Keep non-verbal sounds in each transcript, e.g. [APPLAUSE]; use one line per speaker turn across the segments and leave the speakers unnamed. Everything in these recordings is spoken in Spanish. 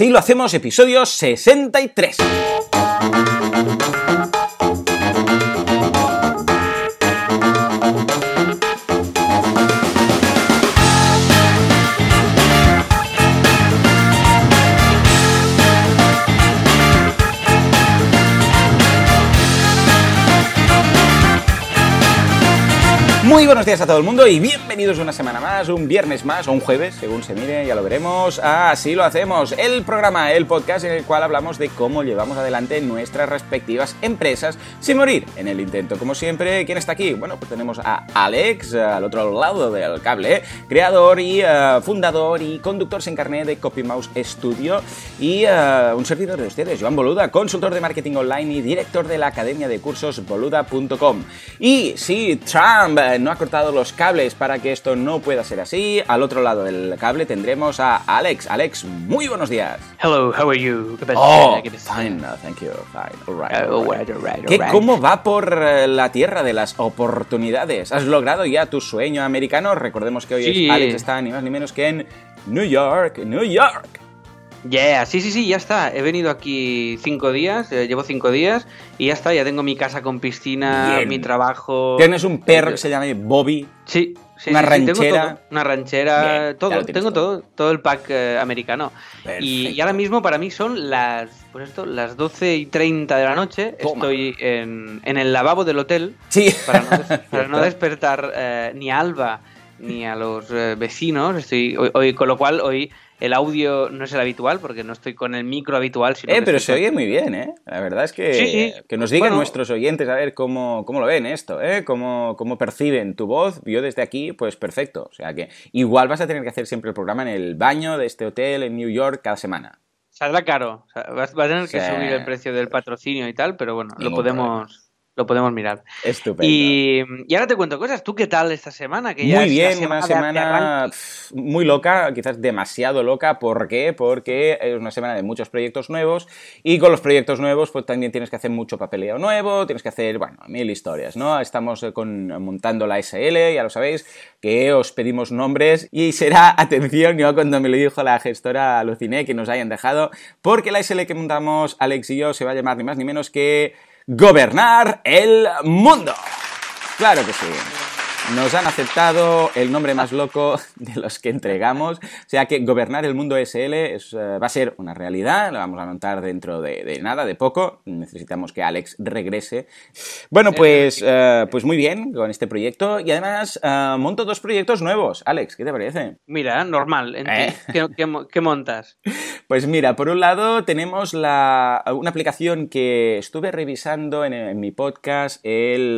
Así lo hacemos, episodio 63. Muy buenos días a todo el mundo y bienvenidos una semana más, un viernes más o un jueves, según se mire, ya lo veremos. Así lo hacemos, el programa, el podcast en el cual hablamos de cómo llevamos adelante nuestras respectivas empresas sin morir en el intento. Como siempre, ¿quién está aquí? Bueno, pues tenemos a Alex, al otro lado del cable, creador y uh, fundador y conductor sin carnet de CopyMouse Studio y uh, un servidor de ustedes, Joan Boluda, consultor de marketing online y director de la academia de cursos boluda.com. Y si Trump no ha cortado los cables para que esto no pueda ser así. Al otro lado del cable tendremos a Alex. Alex, muy buenos días.
Hello, how are you?
Oh, fine, thank you, fine, all right, all right. All right, ¿Qué, ¿Cómo va por eh, la tierra de las oportunidades? ¿Has logrado ya tu sueño americano? Recordemos que hoy
sí.
Alex está ni más ni menos que en New York, New York.
Yeah, sí, sí, sí, ya está. He venido aquí cinco días, eh, llevo cinco días y ya está, ya tengo mi casa con piscina,
Bien.
mi trabajo.
Tienes un perro que se llama Bobby.
Sí, sí,
Una
sí, sí, tengo
ranchera.
todo, una ranchera,
Bien,
todo, tengo
todo.
todo, todo el pack eh, americano. Y, ahora mismo para mí son las, pues esto, las 12 y 30 de la noche.
Toma.
Estoy en, en el lavabo del hotel
Sí.
para no, des- [LAUGHS] para no despertar eh, ni a Alba ni a los vecinos. Estoy hoy, hoy- con lo cual hoy el audio no es el habitual porque no estoy con el micro habitual. Sino
Eh, pero se
con-
oye muy bien, ¿eh? La verdad es que,
Sí, sí.
que nos digan
Bueno.
nuestros oyentes a ver cómo, cómo lo ven esto, ¿eh? Cómo, cómo perciben tu voz. Yo desde aquí, pues perfecto. O sea que igual vas a tener que hacer siempre el programa en el baño de este hotel en New York cada semana.
Saldrá caro. O sea, vas a tener que
Sí.
subir el precio del patrocinio y tal, pero bueno, lo podemos, lo podemos mirar.
Estupendo.
Y, y ahora te cuento cosas. ¿Tú qué tal esta semana? Que ya
Muy
es
bien, una semana pf, muy loca, quizás demasiado loca. ¿Por qué? Porque es una semana de muchos proyectos nuevos y con los proyectos nuevos pues también tienes que hacer mucho papeleo nuevo, tienes que hacer, bueno, mil historias, ¿no? Estamos eh, con, montando la SL, ya lo sabéis, que os pedimos nombres y será, [LAUGHS] atención, yo cuando me lo dijo la gestora aluciné que nos hayan dejado, porque la SL que montamos Alex y yo se va a llamar ni más ni menos que Gobernar el Mundo. Claro que sí. Nos han aceptado el nombre más loco [LAUGHS] de los que entregamos. O sea que gobernar el mundo SL es, eh, va a ser una realidad. Lo vamos a montar dentro de, de nada, de poco. Necesitamos que Alex regrese. Bueno, pues, eh, pues muy bien con este proyecto. Y además eh, monto dos proyectos nuevos. Alex, ¿qué te parece?
Mira, normal.
¿Eh?
¿Qué, qué mo- qué montas? [LAUGHS]
Pues mira, por un lado tenemos la, una aplicación que estuve revisando en, en mi podcast el,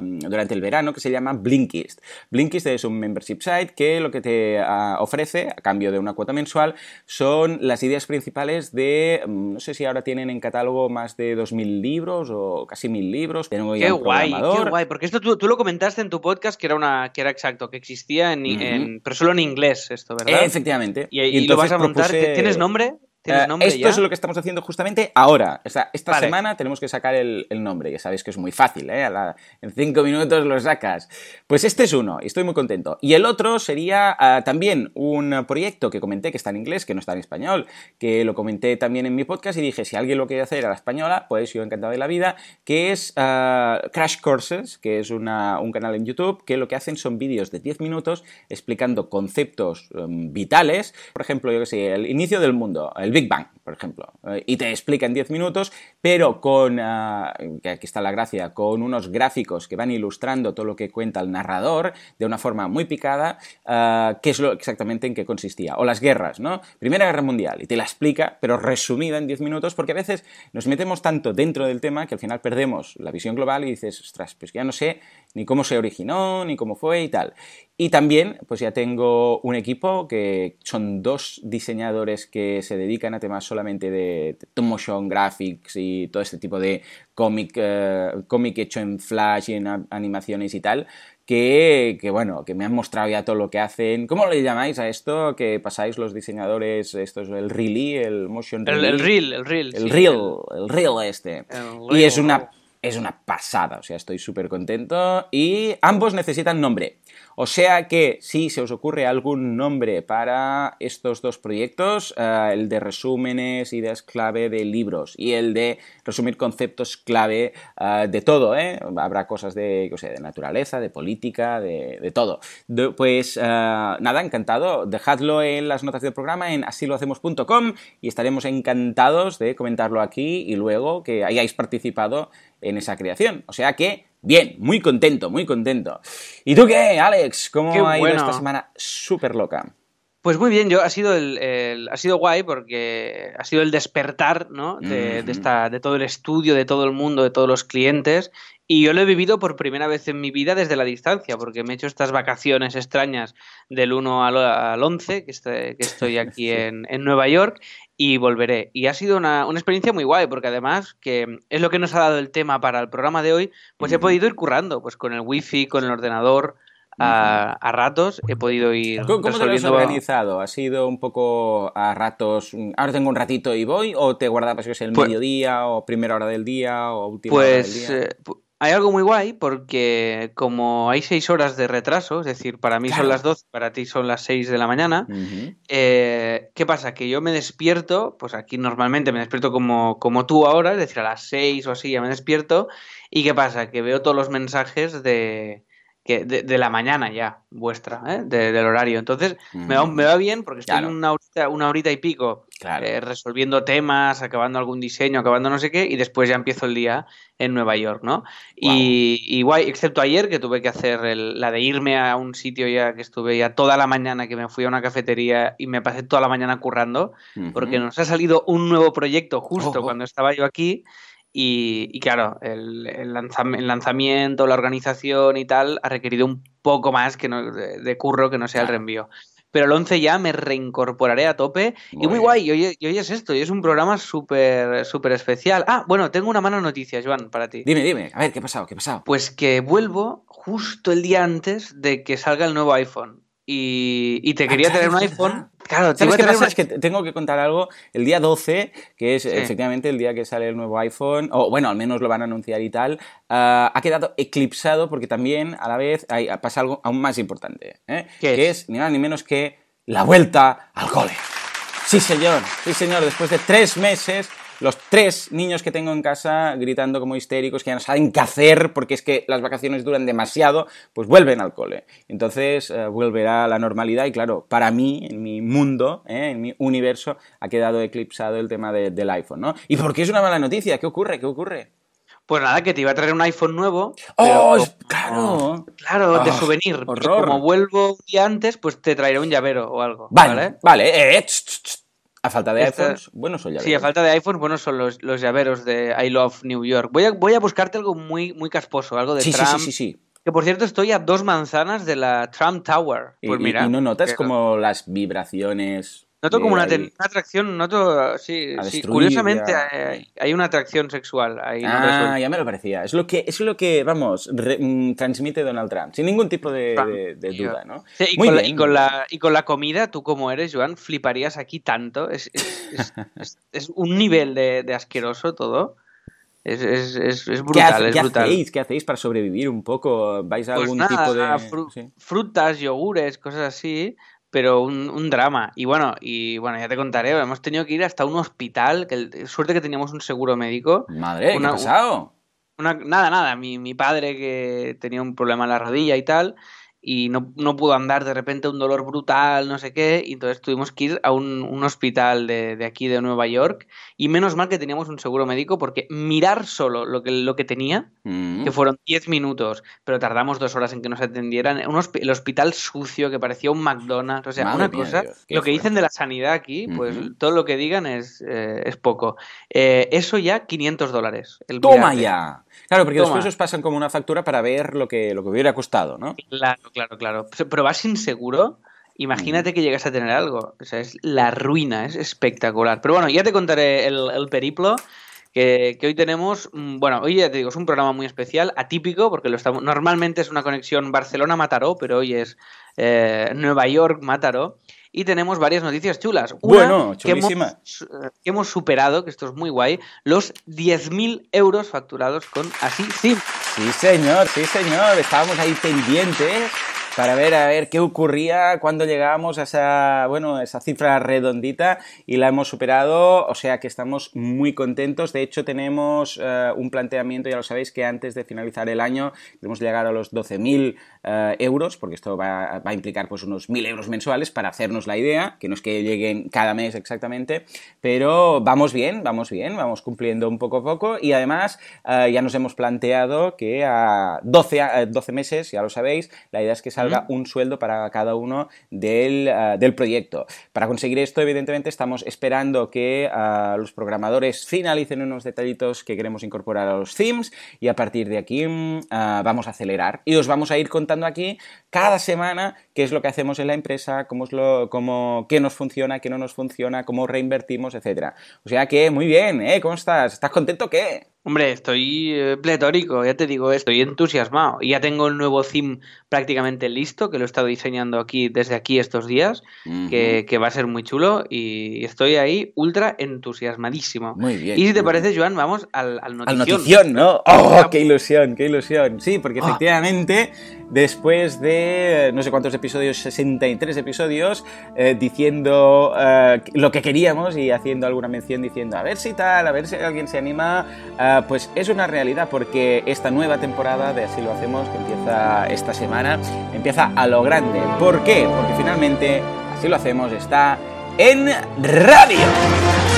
durante el verano que se llama Blinkist. Blinkist es un membership site que lo que te ah, ofrece a cambio de una cuota mensual son las ideas principales de, mm, no sé si ahora tienen en catálogo más de 2.000 libros o casi 1.000 libros. Tengo
Qué guay, qué guay. Porque esto tú, tú lo comentaste en tu podcast que era una que era exacto, que existía en, pero solo en inglés esto, ¿verdad?
Efectivamente.
y, y lo vas a montar.
propuse-
¿Tienes nombre? ¿Tienes
Eh,
nombre
esto
ya?
es lo que estamos haciendo justamente ahora. O sea, esta
Vale.
semana tenemos que sacar el, el nombre. Ya sabéis que es muy fácil, ¿eh? La- en cinco minutos lo sacas. Pues este es uno, y estoy muy contento. Y el otro sería ah, también un proyecto que comenté que está en inglés, que no está en español, que lo comenté también en mi podcast y dije, si alguien lo quiere hacer a la española, pues yo encantado de la vida, que es ah, Crash Courses, que es una- un canal en YouTube, que lo que hacen son vídeos de 10 minutos explicando conceptos em, vitales, por ejemplo, yo que sé, el inicio del mundo, el Big Bang, por ejemplo, eh, y te explica en 10 minutos, pero con, ah, que aquí está la gracia, con unos gráficos que van ilustrando todo lo que cuenta el narrador de una forma muy picada, ah, qué es lo exactamente en qué consistía. O las guerras, ¿no? Primera Guerra Mundial, y te la explica, pero resumida en 10 minutos, porque a veces nos metemos tanto dentro del tema que al final perdemos la visión global y dices, ostras, pues ya no sé ni cómo se originó, ni cómo fue y tal. Y también, pues ya tengo un equipo que son dos diseñadores que se dedican a temas solamente de motion graphics y todo este tipo de cómic, eh, cómic hecho en flash y en animaciones y tal, que, que, bueno, que me han mostrado ya todo lo que hacen. ¿Cómo le llamáis a esto? Que pasáis los diseñadores, esto es el Reely, el motion
El, el reel, el reel.
El
sí,
reel, el reel este.
el
Y es una, es una pasada, o sea, estoy súper contento. Y ambos necesitan nombre. O sea que si se os ocurre algún nombre para estos dos proyectos, eh, el de resúmenes, ideas clave de libros y el de resumir conceptos clave eh, de todo, ¿eh? habrá cosas de, de naturaleza, de política, de, todo. pues nada, encantado. Dejadlo en las notas del programa en asilohacemos.com y estaremos encantados de comentarlo aquí y luego que hayáis participado en esa creación. O sea que, bien, muy contento, muy contento. ¿Y tú qué, Alex? ¿Cómo ha ido esta semana súper loca?
Pues muy bien, yo ha sido el, ha sido guay porque ha sido el despertar, ¿no? De, esta, de todo el estudio, de todo el mundo, de todos los clientes. Y yo lo he vivido por primera vez en mi vida desde la distancia, porque me he hecho estas vacaciones extrañas del 1 al, 11, que, que estoy [LAUGHS] aquí en, en, Nueva York, y volveré. Y ha sido una, una, experiencia muy guay, porque además, que es lo que nos ha dado el tema para el programa de hoy, pues he podido ir currando, pues con el wifi, con el ordenador, a, a, ratos he podido ir
¿Cómo, cómo te lo has organizado? ¿Ha sido un poco a ratos, ahora tengo un ratito y voy? ¿O te guardabas el pues mediodía o primera hora del día o última hora del día?
Eh, hay algo muy guay porque como hay seis horas de retraso, es decir, para mí son las 12, para ti son las 6 de la mañana, eh, ¿qué pasa? Que yo me despierto, pues aquí normalmente me despierto como, como tú ahora, es decir, a las 6 o así ya me despierto, y ¿qué pasa? Que veo todos los mensajes de, que de, la mañana ya, vuestra, ¿eh? del horario. Entonces, me, va, me, va, bien porque estoy una, horita, una horita y pico eh, resolviendo temas, acabando algún diseño, acabando no sé qué, y después ya empiezo el día en Nueva York, ¿no? Y, guay, excepto ayer que tuve que hacer la de irme a un sitio ya que estuve ya toda la mañana, que me fui a una cafetería y me pasé toda la mañana currando, porque nos ha salido un nuevo proyecto justo cuando estaba yo aquí y, claro, el, lanzamiento, la organización y tal ha requerido un poco más que no, de, curro que no sea el reenvío. Pero el 11 ya me reincorporaré a tope. y muy guay, y hoy, es esto, y es un programa súper súper especial. Ah, bueno, tengo una mala noticia, Joan, para ti.
Dime, dime, a ver, ¿qué ha pasado? ¿Qué ha pasado?
Pues que vuelvo justo el día antes de que salga el nuevo iPhone. Y, te ah, quería tener un iPhone.
Claro, ¿sabes qué pasa? Es que tengo que contar algo. El día 12, que es efectivamente el día que sale el nuevo iPhone, o bueno, al menos lo van a anunciar y tal, ah, ha quedado eclipsado porque también a la vez hay, pasa algo aún más importante, ¿eh? que es ni más ni menos que la vuelta al cole. Sí, señor, sí, señor, después de tres meses los tres niños que tengo en casa gritando como histéricos, que ya no saben qué hacer porque es que las vacaciones duran demasiado, pues vuelven al cole. Entonces eh, volverá a la normalidad y claro, para mí, en mi mundo, eh, en mi universo, ha quedado eclipsado el tema del iPhone, ¿no? ¿Y por qué es una mala noticia? ¿Qué ocurre? ¿Qué ocurre?
Pues nada, que te iba a traer un iPhone nuevo.
¡Oh! claro.
Claro, de ah, souvenir. Como vuelvo un día antes, pues te traeré un llavero o algo.
Vale, vale. Eh, a falta de iPhones, buenos son llaveros.
Sí, a falta de iPhones, buenos son los, los llaveros de I Love New York. Voy a, voy a buscarte algo muy, muy casposo, algo de
sí,
Trump.
Sí, sí, sí, sí.
Que por cierto estoy a dos manzanas de la Trump Tower.
Pues mira, y, no notas como las vibraciones
Noto como una, atracción, noto, sí, sí curiosamente hay, una atracción sexual ahí.
Ah, ya me lo parecía. Es lo que, es lo que vamos, mm, transmite Donald Trump, sin ningún tipo de, duda, ¿no?
y, con La, y, con la, y, con la, comida, tú como eres, Joan, fliparías aquí tanto. Es, es, un nivel de, asqueroso todo. Es, brutal,
¿Qué,
brutal.
Hacéis, ¿Qué hacéis para sobrevivir un poco? ¿Vais a pues algún tipo de...?
frutas, yogures, cosas así pero un, drama. Y bueno, y bueno, ya te contaré, hemos tenido que ir hasta un hospital, que suerte que teníamos un seguro médico.
Madre, ¿qué ha pasado?
nada, nada, mi, mi padre que tenía un problema en la rodilla y tal, y no, no, pudo andar de repente un dolor brutal, no sé qué, y entonces tuvimos que ir a un, un hospital de, de, aquí de Nueva York y menos mal que teníamos un seguro médico porque mirar solo lo que, lo que tenía, mm. que fueron 10 minutos, pero tardamos dos horas en que nos atendieran, el hospital sucio que parecía un McDonald's, o sea, una cosa, lo que dicen de la sanidad aquí, pues todo lo que digan es, eh, es poco. Eh, eso ya 500 dólares.
¡Toma ya! Claro, porque después os pasan como una factura para ver lo que, lo que hubiera costado, ¿no?
Claro, claro, claro. Pero vas sin seguro, imagínate mm. que llegas a tener algo. O sea, es la ruina, es espectacular. Pero bueno, ya te contaré el, periplo. Que, hoy tenemos, mm, bueno, hoy ya te digo, es un programa muy especial, atípico, porque lo estamos, normalmente es una conexión Barcelona-Mataró, pero hoy es eh, Nueva York-Mataró y tenemos varias noticias chulas.
bueno,
chulísima. Que hemos, superado, que esto es muy guay, los 10.000 euros facturados con Así Sim.
Sí, señor, sí, señor. Estábamos ahí pendientes para ver a ver qué ocurría cuando llegábamos a esa, bueno, esa cifra redondita y la hemos superado, o sea que estamos muy contentos. De hecho, tenemos eh, un planteamiento, ya lo sabéis, que antes de finalizar el año queremos llegar a los 12.000 eh, euros, porque esto va, a implicar pues unos 1.000 euros mensuales para hacernos la idea, que no es que lleguen cada mes exactamente, pero vamos bien, vamos bien, vamos cumpliendo un poco a poco y además eh, ya nos hemos planteado que a 12, 12 meses, ya lo sabéis, la idea es que salga un sueldo para cada uno del, uh, del, proyecto. Para conseguir esto, evidentemente, estamos esperando que uh, los programadores finalicen unos detallitos que queremos incorporar a los themes y a partir de aquí uh, vamos a acelerar. Y os vamos a ir contando aquí cada semana qué es lo que hacemos en la empresa, cómo es lo, cómo, qué nos funciona, qué no nos funciona, cómo reinvertimos, etc. O sea que, muy bien, ¿eh? ¿Cómo estás? ¿Estás contento o qué?
Hombre, estoy eh, pletórico, ya te digo, estoy entusiasmado. Ya tengo el nuevo theme prácticamente listo, que lo he estado diseñando aquí desde aquí estos días, uh -huh. que, que, va a ser muy chulo y estoy ahí ultra entusiasmadísimo.
Muy bien.
Y si te parece, Joan, vamos al, al notición.
Al notición, ¿no? ¡Oh, qué ilusión, qué ilusión! Sí, porque oh. efectivamente, después de no sé cuántos episodios, 63 episodios, eh, diciendo eh, lo que queríamos y haciendo alguna mención diciendo a ver si tal, a ver si alguien se anima... Uh, pues es una realidad porque esta nueva temporada de Así lo hacemos, que empieza esta semana, empieza a lo grande. ¿Por qué? Porque finalmente Así lo hacemos está en radio.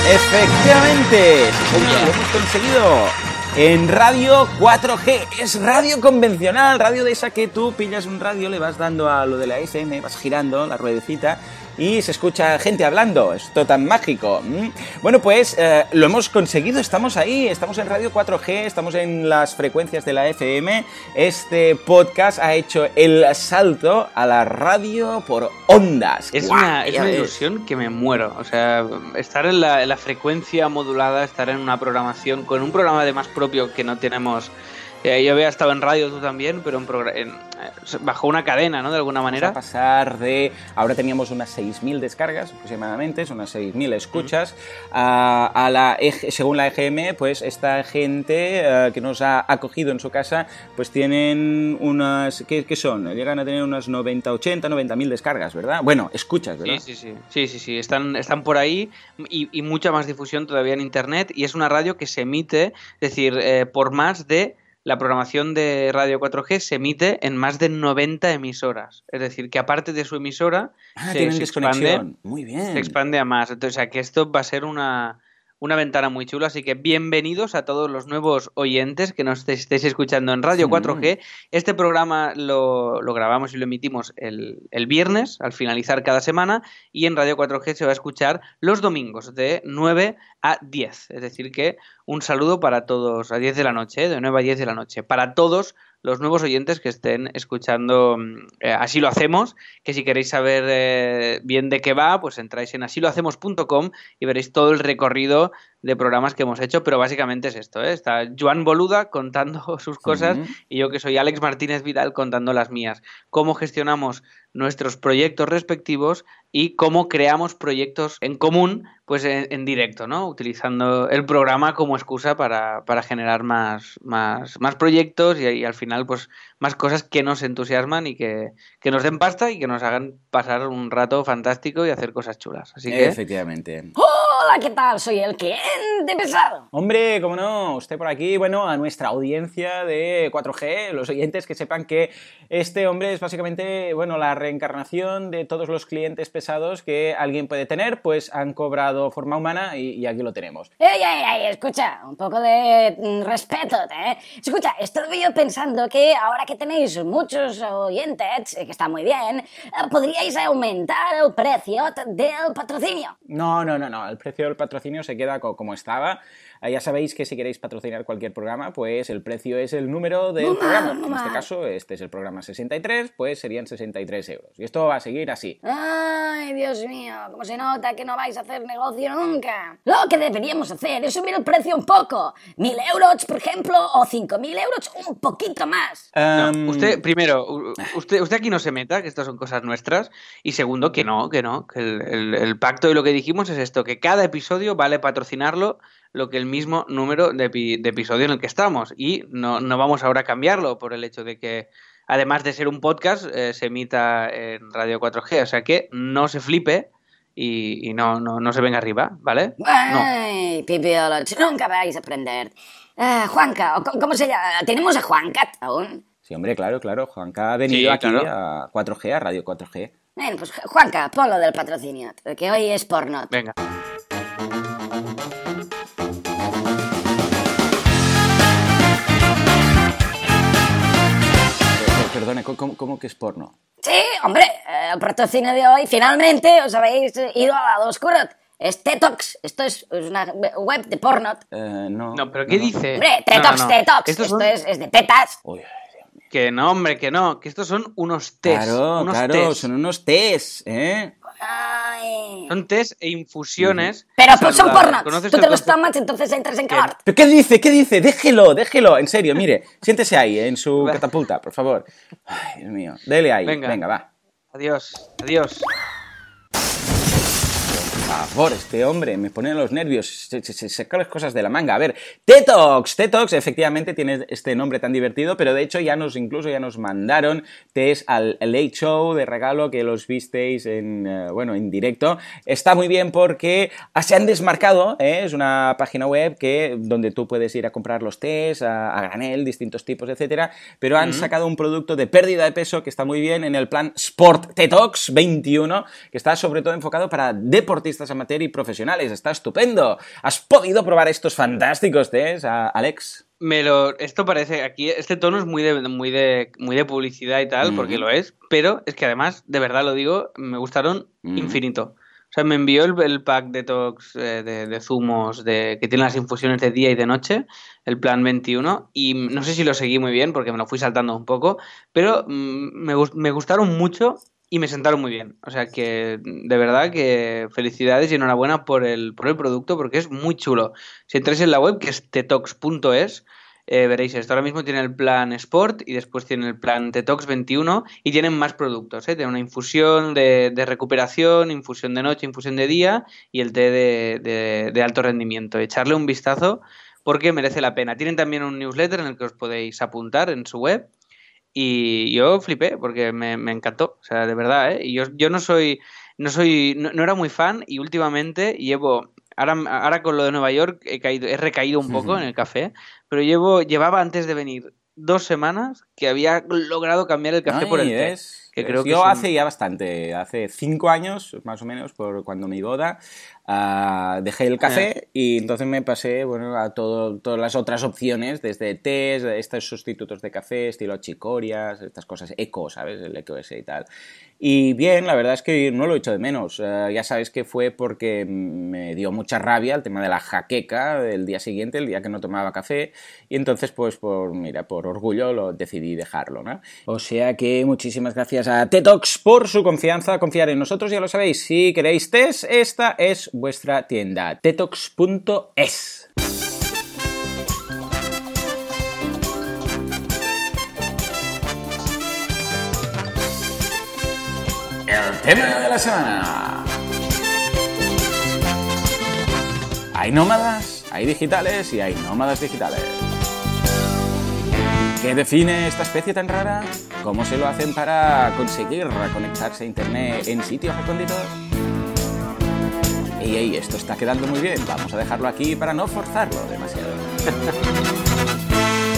Efectivamente, lo hemos conseguido. En radio 4G, es radio convencional, radio de esa que tú pillas un radio, le vas dando a lo de la FM, vas girando la ruedecita y se escucha gente hablando. Esto tan mágico. Bueno, pues eh, lo hemos conseguido. Estamos ahí. Estamos en Radio 4G. Estamos en las frecuencias de la FM. Este podcast ha hecho el salto a la radio por ondas.
Es una, es una ilusión que me muero. O sea, estar en la, en la frecuencia modulada, estar en una programación con un programa de más propio que no tenemos eh, yo había estado en radio tú también, pero en, en, bajo una cadena, ¿no? De alguna manera.
Vamos a pasar de. Ahora teníamos unas 6.000 descargas aproximadamente, son unas 6.000 escuchas. A, a, la, según la EGM, pues esta gente uh, que nos ha acogido en su casa, pues tienen unas. ¿Qué, qué son? Llegan a tener unas 90, 80, 90.000 descargas, ¿verdad? Bueno, escuchas, ¿verdad?
Sí, sí, sí. Sí, sí, sí. Están, están por ahí y, y mucha más difusión todavía en internet. Y es una radio que se emite, es decir, eh, por más de la programación de Radio 4G se emite en más de 90 emisoras. Es decir, que aparte de su emisora,
ah,
se,
se expande, Muy bien.
se expande a más. Entonces, o sea, que esto va a ser una, una ventana muy chula. Así que bienvenidos a todos los nuevos oyentes que nos estéis escuchando en Radio 4G. Este programa lo, lo grabamos y lo emitimos el, el, viernes, al finalizar cada semana, y en Radio 4G se va a escuchar los domingos de 9 a 10. Es decir, que un saludo para todos, a 10 de la noche, de 9 a 10 de la noche, para todos los nuevos oyentes que estén escuchando eh, Así lo hacemos, que si queréis saber eh, bien de qué va, pues entráis en asilohacemos.com y veréis todo el recorrido de programas que hemos hecho, pero básicamente es esto, ¿eh? está Joan Boluda contando [LAUGHS] sus cosas uh -huh. y yo que soy Alex Martínez Vidal contando las mías, cómo gestionamos nuestros proyectos respectivos y cómo creamos proyectos en común pues en, en directo, ¿no? Utilizando el programa como excusa para, para generar más, más, más proyectos y, y, al final pues más cosas que nos entusiasman y que, que, nos den pasta y que nos hagan pasar un rato fantástico y hacer cosas chulas. Así que...
Efectivamente.
Hola, ¿qué tal? Soy el cliente pesado.
Hombre, cómo no, usted por aquí, bueno, a nuestra audiencia de 4G, los oyentes que sepan que este hombre es básicamente, bueno, la reencarnación de todos los clientes pesados que alguien puede tener, pues han cobrado forma humana y, y aquí lo tenemos.
¡Ey, ey, ey! Escucha, un poco de mm, respeto, ¿eh? Escucha, estoy yo pensando que ahora que tenéis muchos oyentes, que está muy bien, podríais aumentar el precio del patrocinio.
No, no, no, no, el precio del patrocinio se queda como estaba. Ya sabéis que si queréis patrocinar cualquier programa, pues el precio es el número del programa. En este caso, este es el programa 63, pues serían 63 euros. Y esto va a seguir así.
Ay, Dios mío, cómo se nota que no vais a hacer negocio nunca. Lo que deberíamos hacer es subir el precio un poco. Mil euros, por ejemplo, o cinco mil euros, un poquito más.
Um... No, usted, primero, usted, usted aquí no se meta, que estas son cosas nuestras. Y segundo, que no, que no, que el, el, el pacto y lo que dijimos es esto, que cada episodio vale patrocinarlo lo que el mismo número de, de, episodio en el que estamos. Y no, no, vamos ahora a cambiarlo por el hecho de que además de ser un podcast, eh, se emita en Radio 4G. O sea que no se flipe y, no, no, se venga arriba, ¿vale?
Ay, no. nunca vais a aprender. Eh, Juanca, ¿cómo se llama? ¿Tenemos a Juanca aún?
Sí, hombre, claro, claro. Juanca ha venido aquí a 4G, a Radio 4G.
Bueno, pues Juanca, ponlo del patrocinio, que hoy es porno.
Venga.
Perdone, ¿cómo, que es porno?
Sí, hombre, eh, el patrocinio de hoy, finalmente os habéis ido al lado oscuro. Es Tetox, esto es una web de porno.
Eh, no.
No, pero ¿qué dice?
Hombre, Tetox, Tetox, esto es, es, de tetas.
Uy,
que no, hombre, que no, que estos son unos test.
Claro,
unos
claro, son unos test, ¿eh?
Son test e infusiones.
Pero pues son porno. Tú te los tomas, entonces entras en calor.
¿Pero qué dice? ¿Qué dice? Déjelo, déjelo. En serio, mire, siéntese ahí, en su catapulta, por favor. Ay, Dios mío. Dele ahí. Venga, Venga va.
Adiós, adiós
favor, este hombre me pone los nervios, se, saca las cosas de la manga. A ver, Tetox, Tetox efectivamente tiene este nombre tan divertido, pero de hecho ya nos, incluso ya nos mandaron test al Late Show de regalo que los visteis en, eh, bueno, en directo. Está muy bien porque se han desmarcado, ¿eh? es una página web que, donde tú puedes ir a comprar los test a, granel, distintos tipos, etcétera, pero han sacado un producto de pérdida de peso que está muy bien en el plan Sport Tetox 21, que está sobre todo enfocado para deportistas amateur y profesionales. Está estupendo. ¿Has podido probar estos fantásticos test, Alex?
Me lo, esto parece, aquí este tono es muy de, muy de, muy de publicidad y tal, porque lo es, pero es que además, de verdad lo digo, me gustaron infinito. O sea, me envió el, pack detox eh, de, zumos de, que tiene las infusiones de día y de noche, el plan 21, y no sé si lo seguí muy bien porque me lo fui saltando un poco, pero mm, me, me gustaron mucho y me sentaron muy bien. O sea que de verdad que felicidades y enhorabuena por el, por el producto porque es muy chulo. Si entráis en la web que es tetox.es, eh, veréis esto. Ahora mismo tiene el plan Sport y después tiene el plan Tetox 21 y tienen más productos. ¿eh? Tiene una infusión de, recuperación, infusión de noche, infusión de día y el té de, de alto rendimiento. Echarle un vistazo porque merece la pena. Tienen también un newsletter en el que os podéis apuntar en su web y yo flipé porque me, encantó, o sea, de verdad, ¿eh? Y yo, yo no soy, no soy, no, era muy fan y últimamente llevo, ahora, ahora con lo de Nueva York he caído, he recaído un poco en el café, pero llevo, llevaba antes de venir dos semanas que había logrado cambiar el café por el té. Que creo
yo hace ya bastante, hace cinco años más o menos, por cuando mi boda, dejé el café y entonces me pasé bueno, a todo, todas las otras opciones, desde tés, estos sustitutos de café, estilo chicorias, estas cosas, eco, ¿sabes? El eco ese y tal. Y bien, la verdad es que no lo he hecho de menos. Eh, ya sabes que fue porque me dio mucha rabia el tema de la jaqueca del día siguiente, el día que no tomaba café, y entonces pues por, mira, por orgullo lo decidí dejarlo, ¿no? O sea que muchísimas gracias a Tetox por su confianza, confiar en nosotros, ya lo sabéis. Si queréis test, esta es vuestra tienda, tetox.es. El tema de la semana. Hay nómadas, hay digitales y hay nómadas digitales. ¿Qué define esta especie tan rara? ¿Cómo se lo hacen para conseguir conectarse a Internet en sitios recónditos? Y esto está quedando muy bien, vamos a dejarlo aquí para no forzarlo demasiado.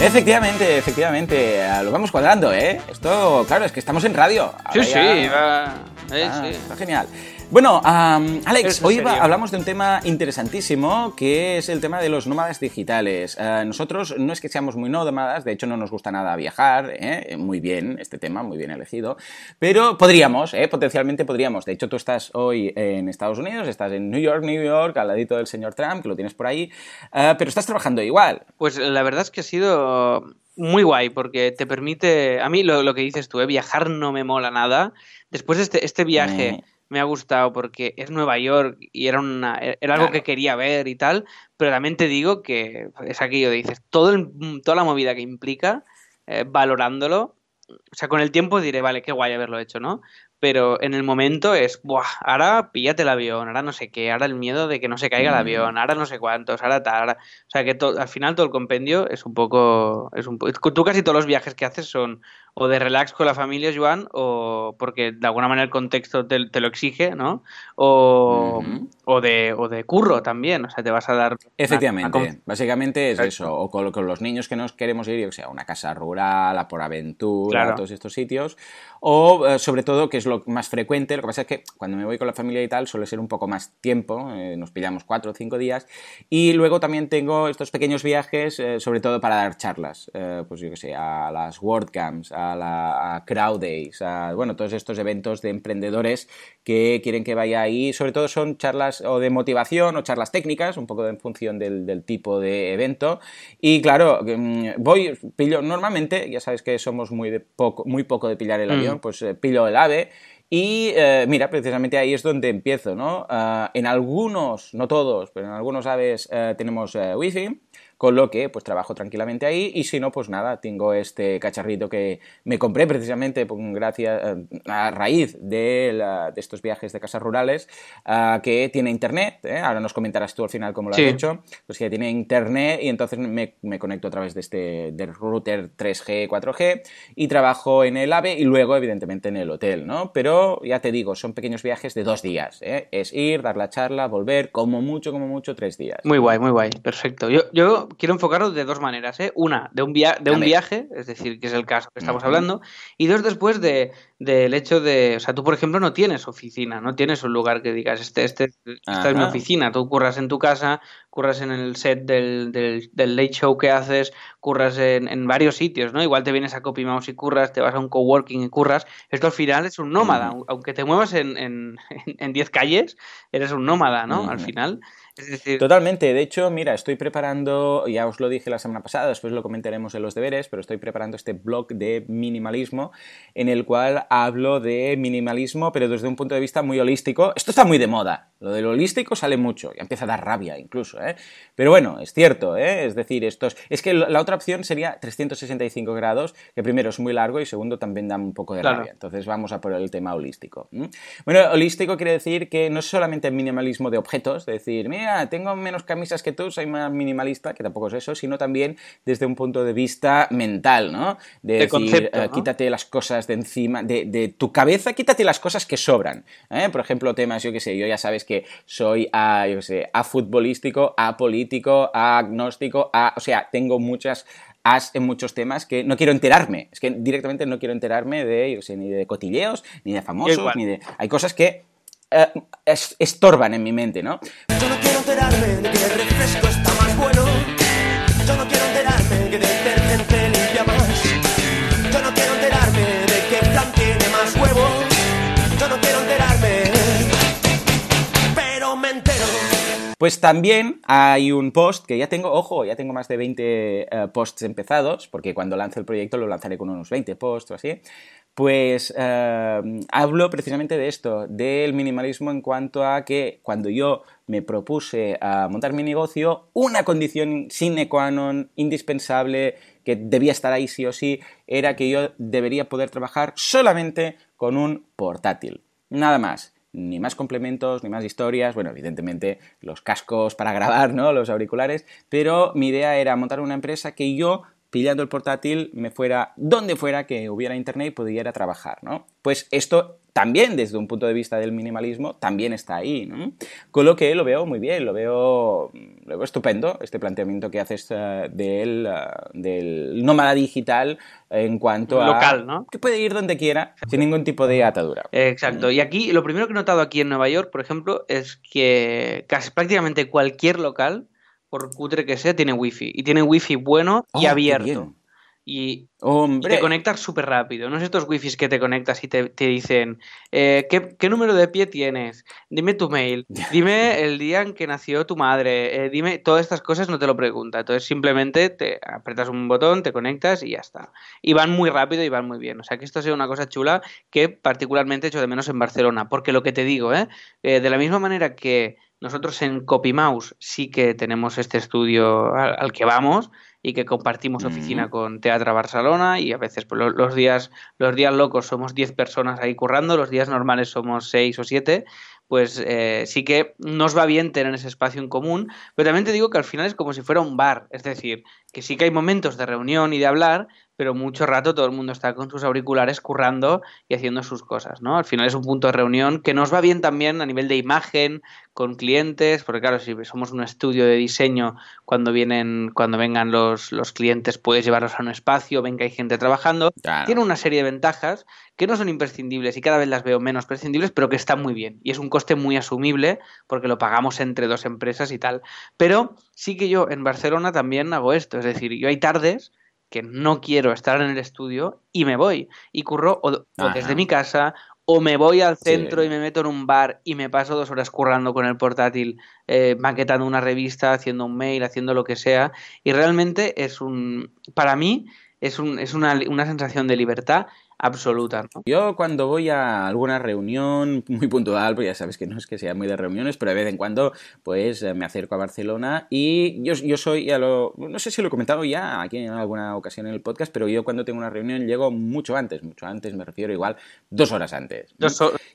[LAUGHS] efectivamente, efectivamente, lo vamos cuadrando, ¿eh? Esto, claro, es que estamos en radio.
sí, sí, va...
Ah, está genial. Bueno, Alex, hoy hablamos de un tema interesantísimo que es el tema de los nómadas digitales. Eh, nosotros no es que seamos muy nómadas, de hecho no nos gusta nada viajar, ¿eh? muy bien este tema, muy bien elegido, pero podríamos, ¿eh? potencialmente podríamos. De hecho tú estás hoy en Estados Unidos, estás en New York, New York, al ladito del señor Trump, que lo tienes por ahí, pero estás trabajando igual.
Pues la verdad es que ha sido muy guay porque te permite, a mí lo, que dices tú, viajar no me mola nada. Después de este, este viaje me ha gustado porque es Nueva York y era, una, era algo que quería ver y tal, pero también te digo que es aquello, dices, todo toda la movida que implica, eh, valorándolo, o sea, con el tiempo diré, vale, qué guay haberlo hecho, ¿no? Pero en el momento es, Buah, ahora píllate el avión, ahora no sé qué, ahora el miedo de que no se caiga el mm. avión, ahora no sé cuántos, ahora tal, o sea que al final todo el compendio es un poco, es un tú casi todos los viajes que haces son o de relax con la familia, Joan, o porque de alguna manera el contexto te, lo exige, ¿no? O, o, de, o de curro también, o sea, te vas a dar...
Efectivamente, básicamente es eso, o con, los niños que nos queremos ir, o sea, a una casa rural, a por aventura, a todos estos sitios, o eh, sobre todo, que es lo más frecuente, lo que pasa es que cuando me voy con la familia y tal suele ser un poco más tiempo, eh, nos pillamos cuatro o cinco días, y luego también tengo estos pequeños viajes, eh, sobre todo para dar charlas, pues yo que sé, a las WordCamps, a la Days, a, bueno, todos estos eventos de emprendedores que quieren que vaya ahí, sobre todo son charlas o de motivación o charlas técnicas, un poco en función del, tipo de evento, y claro, mm, voy, pillo, normalmente, ya sabes que somos muy, de poco, muy poco de pillar el mm. avión, pues eh, pillo el AVE, y eh, mira, precisamente ahí es donde empiezo, ¿no? Ah, en algunos, no todos, pero en algunos aves eh, tenemos wifi con lo que pues trabajo tranquilamente ahí y si no, pues nada, tengo este cacharrito que me compré precisamente pues, gracias eh, a raíz de, estos viajes de casas rurales ah, que tiene internet, ¿eh? ahora nos comentarás tú al final cómo lo has hecho, pues que tiene internet y entonces me, conecto a través de este del router 3G, 4G y trabajo en el AVE y luego evidentemente en el hotel, ¿no? Pero ya te digo, son pequeños viajes de dos días, ¿eh? es ir, dar la charla, volver, como mucho, como mucho, tres días.
Muy guay, muy guay, perfecto. Yo, yo quiero enfocarlo de dos maneras. ¿eh? Una, de un, de un viaje, es decir, que es el caso que estamos hablando, y dos, después de, del hecho de, o sea, tú por ejemplo no tienes oficina, no tienes un lugar que digas, este, este, esta es mi oficina, tú curras en tu casa, curras en el set del, del, del late show que haces, curras en, en, varios sitios, ¿no? Igual te vienes a Copy Mouse y curras, te vas a un coworking y curras, esto al final es un nómada, aunque te muevas en 10 en, [LAUGHS] en, calles, eres un nómada, ¿no? Al final.
Totalmente. De hecho, mira, estoy preparando, ya os lo dije la semana pasada, después lo comentaremos en los deberes, pero estoy preparando este blog de minimalismo en el cual hablo de minimalismo, pero desde un punto de vista muy holístico. Esto está muy de moda. Lo del holístico sale mucho, y empieza a dar rabia incluso, ¿eh? Pero bueno, es cierto, ¿eh? Es decir, estos... Es que la otra opción sería 365 grados, que primero es muy largo y segundo también da un poco de rabia. Entonces vamos a por el tema holístico. Bueno, holístico quiere decir que no es solamente minimalismo de objetos, es decir, mira, tengo menos camisas que tú, soy más minimalista, que tampoco es eso, sino también desde un punto de vista mental, ¿no?
De, decir,
eh, quítate las cosas de encima, de, tu cabeza, quítate las cosas que sobran. ¿eh? Por ejemplo, temas, yo qué sé, yo ya sabes que soy, a, yo qué sé, a futbolístico, a político, a agnóstico, a, o sea, tengo muchas as en muchos temas que no quiero enterarme. Es que directamente no quiero enterarme de, yo sé, ni de cotilleos, ni de famosos, ni de... Hay cosas que eh, estorban en mi mente, ¿no? Yo no quiero enterarme de que el refresco está más bueno. Yo no quiero enterarme que detergente limpia más. Yo no quiero enterarme de que plan tiene más huevos. Yo no quiero enterarme, pero me entero. Pues también hay un post que ya tengo, ojo, ya tengo más de 20 eh, posts empezados, porque cuando lance el proyecto lo lanzaré con unos 20 posts o así pues eh, hablo precisamente de esto, del minimalismo en cuanto a que cuando yo me propuse a montar mi negocio, una condición sine qua non, indispensable, que debía estar ahí sí o sí, era que yo debería poder trabajar solamente con un portátil. Nada más ni más complementos, ni más historias, bueno, evidentemente los cascos para grabar, ¿no? Los auriculares, pero mi idea era montar una empresa que yo pillando el portátil me fuera donde fuera que hubiera internet y pudiera trabajar, ¿no? Pues esto también desde un punto de vista del minimalismo también está ahí, ¿no? Con lo que lo veo muy bien, lo veo, lo estupendo, este planteamiento que haces uh, del, uh, del, nómada digital en cuanto a...
Local, ¿no?
Que puede ir donde quiera sin ningún tipo de atadura.
Exacto. Y aquí lo primero que he notado aquí en Nueva York, por ejemplo, es que casi prácticamente cualquier local por cutre que sea, tiene wifi. Y tiene wifi bueno y oh, abierto. Y, te conectas súper rápido. No es estos wifis que te conectas y te, dicen eh, ¿qué, número de pie tienes? Dime tu mail. Dime el día en que nació tu madre. Eh, dime todas estas cosas, no te lo pregunta. Entonces simplemente te apretas un botón, te conectas y ya está. Y van muy rápido y van muy bien. O sea que esto sea una cosa chula que particularmente echo de menos en Barcelona. Porque lo que te digo, ¿eh? eh de la misma manera que nosotros en CopyMouse sí que tenemos este estudio al, que vamos. y que compartimos oficina con Teatra Barcelona y a veces pues, los, días, los días locos somos 10 personas ahí currando, los días normales somos 6 o 7, pues eh, sí que nos va bien tener ese espacio en común, pero también te digo que al final es como si fuera un bar, es decir, que sí que hay momentos de reunión y de hablar, pero mucho rato todo el mundo está con sus auriculares currando y haciendo sus cosas, ¿no? Al final es un punto de reunión que nos va bien también a nivel de imagen, con clientes, porque claro, si somos un estudio de diseño, cuando vienen, cuando vengan los, los clientes, puedes llevarlos a un espacio, ven que hay gente trabajando. Tiene una serie de ventajas que no son imprescindibles y cada vez las veo menos prescindibles, pero que están muy bien. Y es un coste muy asumible porque lo pagamos entre dos empresas y tal. Pero sí que yo en Barcelona también hago esto, es decir, yo hay tardes que no quiero estar en el estudio y me voy. Y curro o, desde mi casa o me voy al centro y me meto en un bar y me paso dos horas currando con el portátil, eh, maquetando una revista, haciendo un mail, haciendo lo que sea. Y realmente es un, para mí, es, un, es una, una sensación de libertad absoluta.
Yo cuando voy a alguna reunión muy puntual, pues ya sabes que no es que sea muy de reuniones, pero de vez en cuando pues eh, me acerco a Barcelona y yo, yo soy, ya lo, no sé si lo he comentado ya aquí en alguna ocasión en el podcast, pero yo cuando tengo una reunión llego mucho antes, mucho antes, me refiero igual dos horas antes.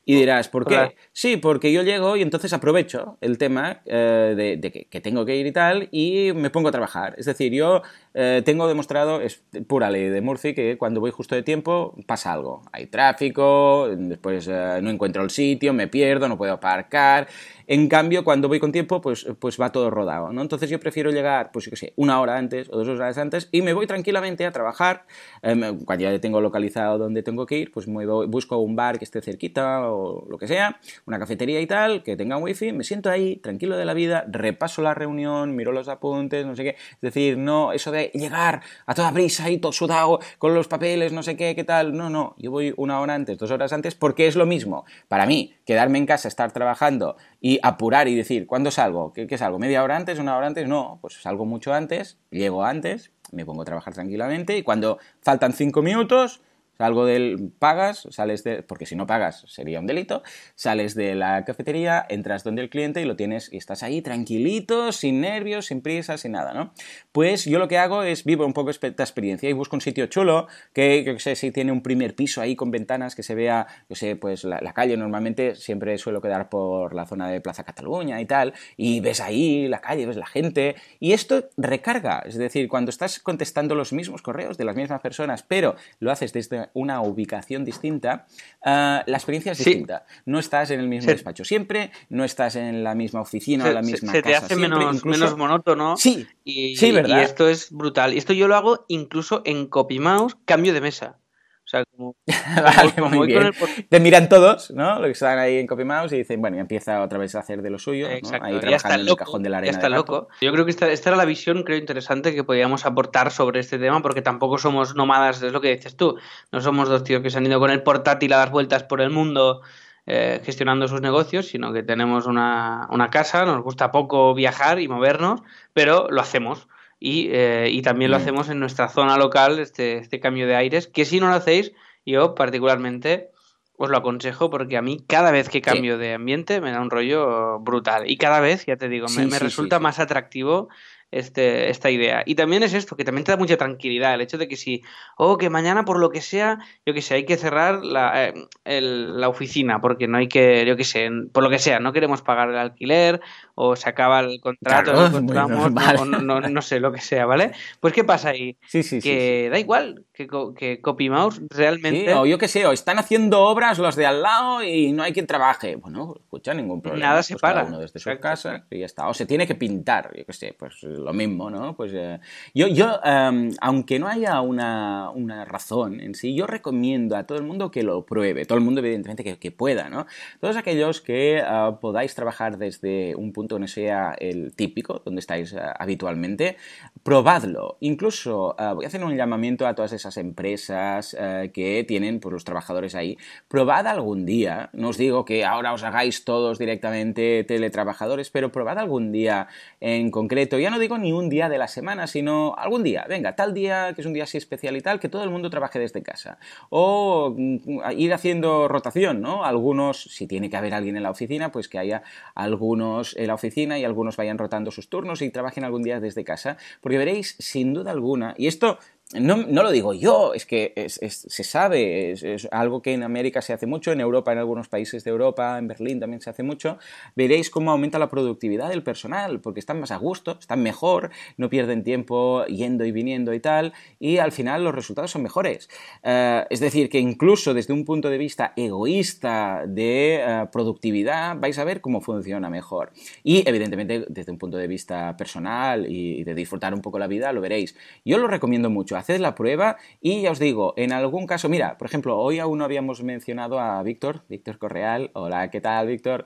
y dirás, ¿por qué? Sí, porque yo llego y entonces aprovecho el tema eh, de, que, tengo que ir y tal y me pongo a trabajar. Es decir, yo eh, tengo demostrado, es pura ley de Murphy, que cuando voy justo de tiempo algo. Hay tráfico, después eh, no encuentro el sitio, me pierdo, no puedo aparcar. En cambio, cuando voy con tiempo, pues, pues va todo rodado, ¿no? Entonces yo prefiero llegar, pues yo qué sé, una hora antes o dos horas antes y me voy tranquilamente a trabajar. Em, cuando ya tengo localizado dónde tengo que ir, pues me busco un bar que esté cerquita o lo que sea, una cafetería y tal, que tenga wifi, me siento ahí, tranquilo de la vida, repaso la reunión, miro los apuntes, no sé qué. Es decir, no eso de llegar a toda prisa y todo sudado con los papeles, no sé qué, qué tal. No, no, yo voy una hora antes, dos horas antes, porque es lo mismo. Para mí, quedarme en casa, estar trabajando y apurar y decir, ¿cuándo salgo? ¿Qué, ¿Qué, salgo? ¿Media hora antes? ¿Una hora antes? No, pues salgo mucho antes, llego antes, me pongo a trabajar tranquilamente y cuando faltan cinco minutos, Salgo del. pagas, sales de. porque si no pagas sería un delito. Sales de la cafetería, entras donde el cliente y lo tienes. y estás ahí tranquilito, sin nervios, sin prisa, sin nada, ¿no? Pues yo lo que hago es vivo un poco esta experiencia y busco un sitio chulo, que, yo sé, si tiene un primer piso ahí con ventanas que se vea, yo sé, pues la, calle normalmente siempre suelo quedar por la zona de Plaza Cataluña y tal, y ves ahí la calle, ves la gente, y esto recarga, es decir, cuando estás contestando los mismos correos de las mismas personas, pero lo haces desde una ubicación distinta, ah, la experiencia es distinta. No estás en el mismo despacho siempre, no estás en la misma oficina o la misma
se
te
hace menos, menos monótono.
Sí,
y,
sí, ¿verdad?
Y esto es brutal. Y esto yo lo hago incluso en CopyMouse, cambio de mesa. O sea, como, [LAUGHS]
muy bien. Te miran todos, ¿no? Los que están ahí en CopyMouse y dicen, bueno, y empieza otra vez a hacer de lo suyo, ¿no? Ahí trabajando en el cajón de la arena.
está loco. Yo creo que esta, esta, era la visión, creo, interesante que podíamos aportar sobre este tema, porque tampoco somos nómadas, es lo que dices tú. No somos dos tíos que se han ido con el portátil a dar vueltas por el mundo eh, gestionando sus negocios, sino que tenemos una, una casa, nos gusta poco viajar y movernos, pero lo hacemos y, eh, y también lo hacemos en nuestra zona local, este, este cambio de aires, que si no lo hacéis, yo particularmente os lo aconsejo porque a mí cada vez que cambio de ambiente me da un rollo brutal. Y cada vez, ya te digo, me, me resulta más atractivo este, esta idea. Y también es esto, que también te da mucha tranquilidad, el hecho de que si, oh, que mañana por lo que sea, yo que sé, hay que cerrar la, eh, la oficina, porque no hay que, yo que sé, por lo que sea, no queremos pagar el alquiler, o se acaba el contrato, [LAUGHS] no, no, sé, lo que sea, ¿vale? Pues ¿qué pasa ahí?
Sí, sí,
que da igual, que, que CopyMouse realmente...
o yo que sé, o están haciendo obras los de al lado y no hay quien trabaje. Bueno, escucha, ningún problema.
Nada se
pues
para.
uno desde su casa y ya está. O se tiene que pintar, yo que sé, pues lo mismo, ¿no? Pues eh, yo, yo em, aunque no haya una, una, razón en sí, yo recomiendo a todo el mundo que lo pruebe. Todo el mundo, evidentemente, que, que pueda, ¿no? Todos aquellos que uh, podáis trabajar desde un punto no sea el típico, donde estáis eh, habitualmente, probadlo. Incluso eh, voy a hacer un llamamiento a todas esas empresas eh, que tienen pues, los trabajadores ahí. Probad algún día, no os digo que ahora os hagáis todos directamente teletrabajadores, pero probad algún día en concreto. Ya no ni un día de la semana, sino algún día. Venga, tal día que es un día así especial y tal, que todo el mundo trabaje desde casa. O mm, ir haciendo rotación, ¿no? Algunos, si tiene que haber alguien en la oficina, pues que haya algunos en la oficina y algunos vayan rotando sus turnos y trabajen algún día desde casa. Porque veréis, sin duda alguna, y esto no, no, lo digo yo, es que se sabe, es, algo que en América se hace mucho, en Europa, en algunos países de Europa, en Berlín también se hace mucho. Veréis cómo aumenta la productividad del personal, porque están más a gusto, están mejor, no pierden tiempo yendo y viniendo y tal, y al final los resultados son mejores. Eh, es decir, que incluso desde un punto de vista egoísta de eh, productividad, vais a ver cómo funciona mejor. Y evidentemente, desde un punto de vista personal y de disfrutar un poco la vida, lo veréis. Yo lo recomiendo mucho haced la prueba y ya os digo, en algún caso, mira, por ejemplo, hoy aún no habíamos mencionado a Víctor, Víctor Correal, hola, ¿qué tal Víctor?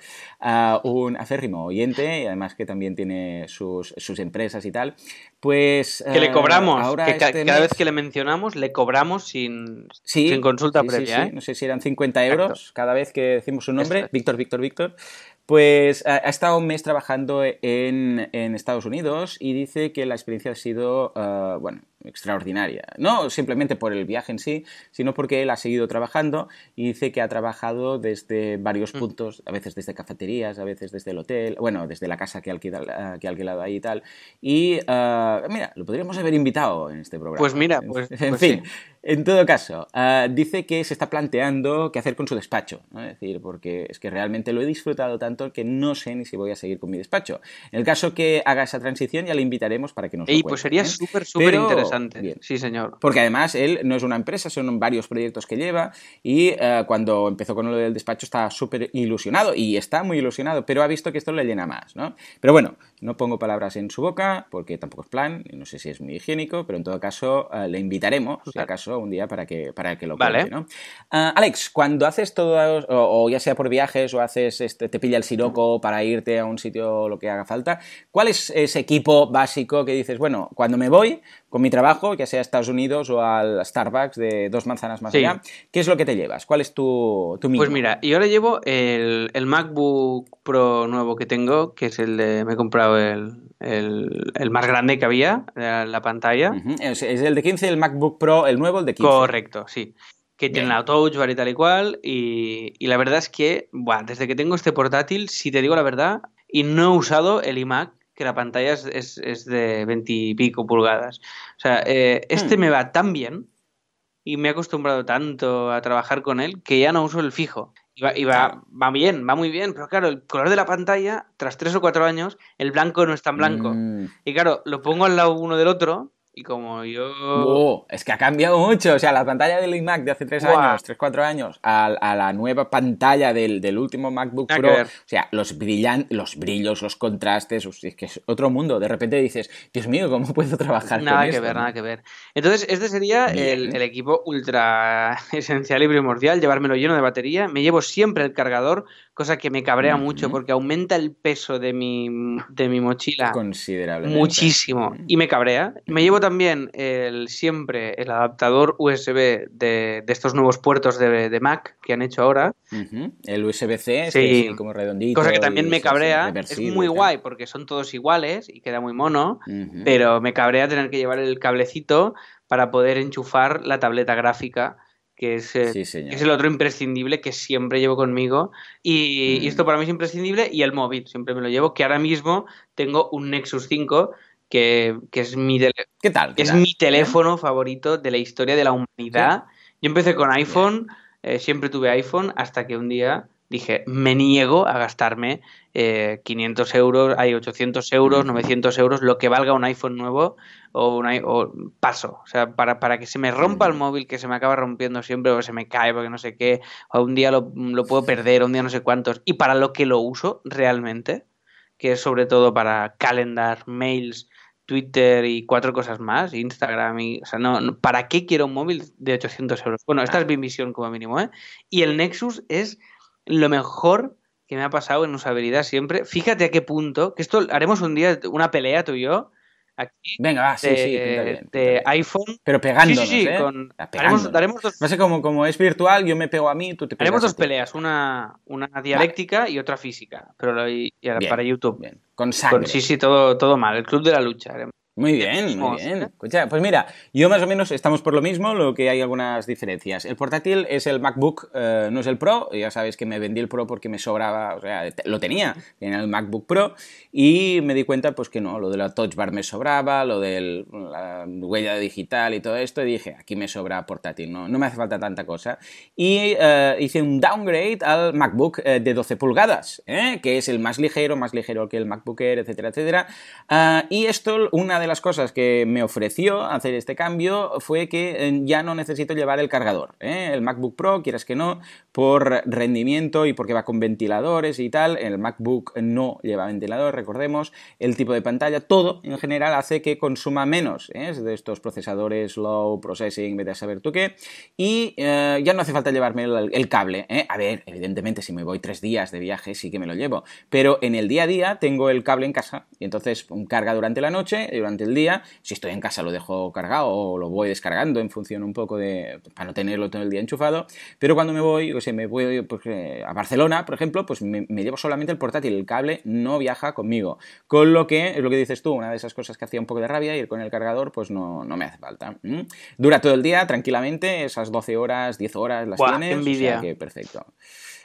un aférrimo oyente y además que también tiene sus, empresas y tal, pues...
Que le eh, cobramos, ahora que este cada vez que le mencionamos le cobramos sin, sin consulta previa. ¿eh?
No sé si eran 50 euros cada vez que decimos su nombre, Víctor, Víctor, Víctor. Pues ha, estado un mes trabajando en, Estados Unidos y dice que la experiencia ha sido, eh, bueno, extraordinaria. No simplemente por el viaje en sí, sino porque él ha seguido trabajando y dice que ha trabajado desde varios mm. puntos, a veces desde cafeterías, a veces desde el hotel, bueno, desde la casa que, ha alquilado ahí y tal. Y uh, mira, lo podríamos haber invitado en este programa.
Pues mira, pues. [LAUGHS]
En
pues
fin, en todo caso, uh, dice que se está planteando qué hacer con su despacho. ¿no? Es decir, porque es que realmente lo he disfrutado tanto que no sé ni si voy a seguir con mi despacho. En el caso que haga esa transición, ya le invitaremos para que nos
lo pues sería ¿eh? súper, súper interesante Sí, señor.
Porque además él no es una empresa, son varios proyectos que lleva y eh, cuando empezó con lo del despacho estaba súper ilusionado y está muy ilusionado, pero ha visto que esto le llena más, ¿no? Pero bueno, no pongo palabras en su boca porque tampoco es plan, no sé si es muy higiénico, pero en todo caso eh, le invitaremos, si acaso, un día para que, para que lo cuente, ¿no? Ah, Alex, cuando haces todo, o, ya sea por viajes o haces, este, te pilla el siroco para irte a un sitio lo que haga falta, ¿cuál es ese equipo básico que dices, bueno, cuando me voy con mi trabajo, ya sea a Estados Unidos o al Starbucks de dos manzanas más allá, ¿qué es lo que te llevas? ¿Cuál es tu, tu
Pues mira, yo le llevo el, el, MacBook Pro nuevo que tengo, que es el de, me he comprado el, el, más grande que había, la, pantalla.
es, el de 15, el MacBook Pro, el nuevo, el de 15.
Correcto, sí que tiene la touch bar y tal y cual. Y, y la verdad es que, bueno, desde que tengo este portátil, si te digo la verdad, y no he usado el iMac, que la pantalla es, es, de veintipico pulgadas. O sea, eh, este hmm. me va tan bien y me he acostumbrado tanto a trabajar con él que ya no uso el fijo. Y, va, y va, va, bien, va muy bien, pero claro, el color de la pantalla, tras tres o cuatro años, el blanco no es tan blanco. Hmm. Y claro, lo pongo al lado uno del otro y como yo...
es que ha cambiado mucho. O sea, la pantalla del iMac de hace 3 años, 3, 4 años, a, la nueva pantalla del, del último MacBook Pro. O sea, los, brillan, los brillos, los contrastes, es que es otro mundo. De repente dices, Dios mío, ¿cómo puedo trabajar
nada
con
que ver, nada que ver. Entonces, este sería el, el, equipo ultra [LAUGHS] esencial y primordial, llevármelo lleno de batería. Me llevo siempre el cargador cosa que me cabrea mucho porque aumenta el peso de mi, de mi mochila
considerablemente.
Muchísimo. Y me cabrea. Me llevo también el, siempre el adaptador USB de, estos nuevos puertos de, Mac que han hecho ahora.
El USB-C, sí. como redondito.
Cosa que también me cabrea. Es muy guay porque son todos iguales y queda muy mono, pero me cabrea tener que llevar el cablecito para poder enchufar la tableta gráfica que es, es, el otro imprescindible que siempre llevo conmigo. Y, esto para mí es imprescindible. Y el móvil, siempre me lo llevo, que ahora mismo tengo un Nexus 5. Que, es, mi,
¿Qué tal?
es mi teléfono favorito de la historia de la humanidad. Yo empecé con iPhone, eh, siempre tuve iPhone, hasta que un día dije, me niego a gastarme 500 eh, euros, hay 800 euros, 900 euros, lo que valga un iPhone nuevo o, un paso. O sea, para, para, que se me rompa el móvil, que se me acaba rompiendo siempre o se me cae porque no sé qué, o un día lo, lo puedo perder, un día no sé cuántos, y para lo que lo uso realmente, que es sobre todo para calendar, mails, Twitter y cuatro cosas más, Instagram y... O sea, no, ¿para qué quiero un móvil de 800 euros? Bueno, esta es mi visión como mínimo, ¿eh? Y el Nexus es lo mejor que me ha pasado en usabilidad siempre. Fíjate a qué punto, que esto haremos un día una pelea tú y yo. Aquí,
Venga, va, sí, sí,
de iPhone.
Pero pegándonos,
sí, sí,
¿eh?
Con... Daremos, dos...
Como, como es virtual, yo me pego a mí, tú te pegas
Haremos dos peleas, una, una dialéctica y otra física, pero para YouTube.
Bien con sangre.
sí, sí, todo, todo mal. El club de la lucha.
Muy bien, muy bien. Escucha, pues mira, yo más o menos estamos por lo mismo, lo que hay algunas diferencias. El portátil es el MacBook, eh, no es el Pro, ya sabéis que me vendí el Pro porque me sobraba, o sea, lo tenía, en el MacBook Pro, y me di cuenta pues que no, lo de la Touch Bar me sobraba, lo de la huella digital y todo esto, y dije, aquí me sobra portátil, no, no me hace falta tanta cosa. Y eh, hice un downgrade al MacBook eh, de 12 pulgadas, que es el más ligero, más ligero que el MacBook Air, etcétera, etcétera. Ah, y esto, una de las cosas que me ofreció hacer este cambio fue que eh, ya no necesito llevar el cargador. ¿eh? El MacBook Pro, quieras que no, por rendimiento y porque va con ventiladores y tal, el MacBook no lleva ventilador, recordemos, el tipo de pantalla, todo en general hace que consuma menos ¿eh? de estos procesadores low processing, vete a saber tú qué, y ya no hace falta llevarme el, cable. A ver, evidentemente si me voy tres días de viaje sí que me lo llevo, pero en el día a día tengo el cable en casa y entonces carga durante la noche, durante el día. Si estoy en casa lo dejo cargado o lo voy descargando en función un poco de... para no tenerlo todo el día enchufado. Pero cuando me voy, o sea, me voy pues, eh, a Barcelona, por ejemplo, pues me, llevo solamente el portátil. El cable no viaja conmigo. Con lo que, es lo que dices tú, una de esas cosas que hacía un poco de rabia, ir con el cargador, pues no, no me hace falta. Dura todo el día, tranquilamente, esas 12 horas, 10 horas las tienes.
Envidia.
O que perfecto.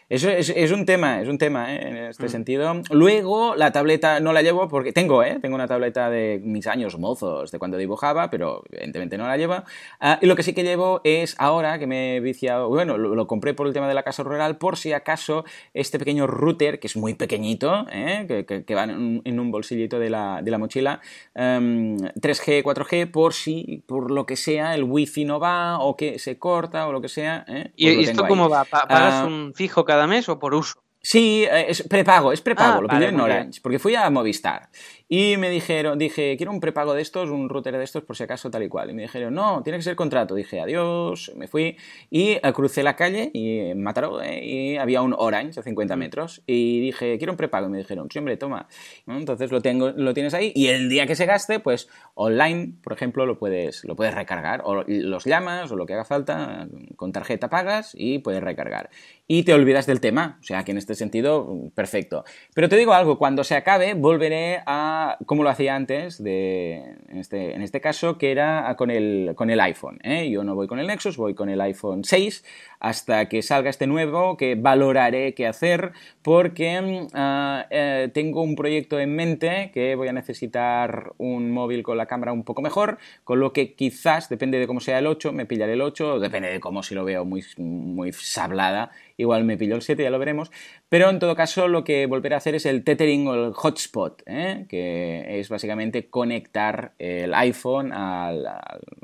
Eso es, un tema, es un tema ¿eh? en este mm. sentido. Luego, la tableta no la llevo porque tengo, ¿eh? Tengo una tableta de mis años mozos, de cuando dibujaba, pero evidentemente no la llevo. Ah, y lo que sí que llevo es ahora que me he viciado, bueno, lo, compré por el tema de la casa rural, por si acaso este pequeño router, que es muy pequeñito, ¿eh? que, va en un, bolsillito de la, mochila, 3G, em, 4G, por si, por lo que sea, el wifi no va o que se corta o lo que sea. ¿eh?
¿Y pues esto cómo va? ¿Pagas ah, un fijo cada mes o por uso?
Sí, eh, es prepago, es prepago, ah, lo pillé en Orange, porque fui a Movistar. Y me dijeron, dije, quiero un prepago de estos, un router de estos por si acaso tal y cual. Y me dijeron, no, tiene que ser contrato. Dije, adiós, me fui y eh, crucé la calle y en Mataró eh, y había un Orange a 50 mm. metros. Y dije, quiero un prepago. Y me dijeron, sí, hombre, toma. Entonces lo, tengo, lo tienes ahí y el día que se gaste, pues online, por ejemplo, lo puedes, lo puedes recargar. O los llamas o lo que haga falta, con tarjeta pagas y puedes recargar. Y te olvidas del tema. O sea que en este sentido, perfecto. Pero te digo algo, cuando se acabe, volveré a como lo hacía antes, de, en, este, en este caso, que era con el, con el iPhone. ¿eh? Yo no voy con el Nexus, voy con el iPhone 6 hasta que salga este nuevo, que valoraré qué hacer, porque mm, ah, eh, tengo un proyecto en mente que voy a necesitar un móvil con la cámara un poco mejor, con lo que quizás, depende de cómo sea el 8, me pillaré el 8, depende de cómo si lo veo muy, muy sablada, igual me pillo el 7, ya lo veremos, pero en todo caso lo que volveré a hacer es el tethering o el hotspot, ¿eh? que es básicamente conectar el iPhone al,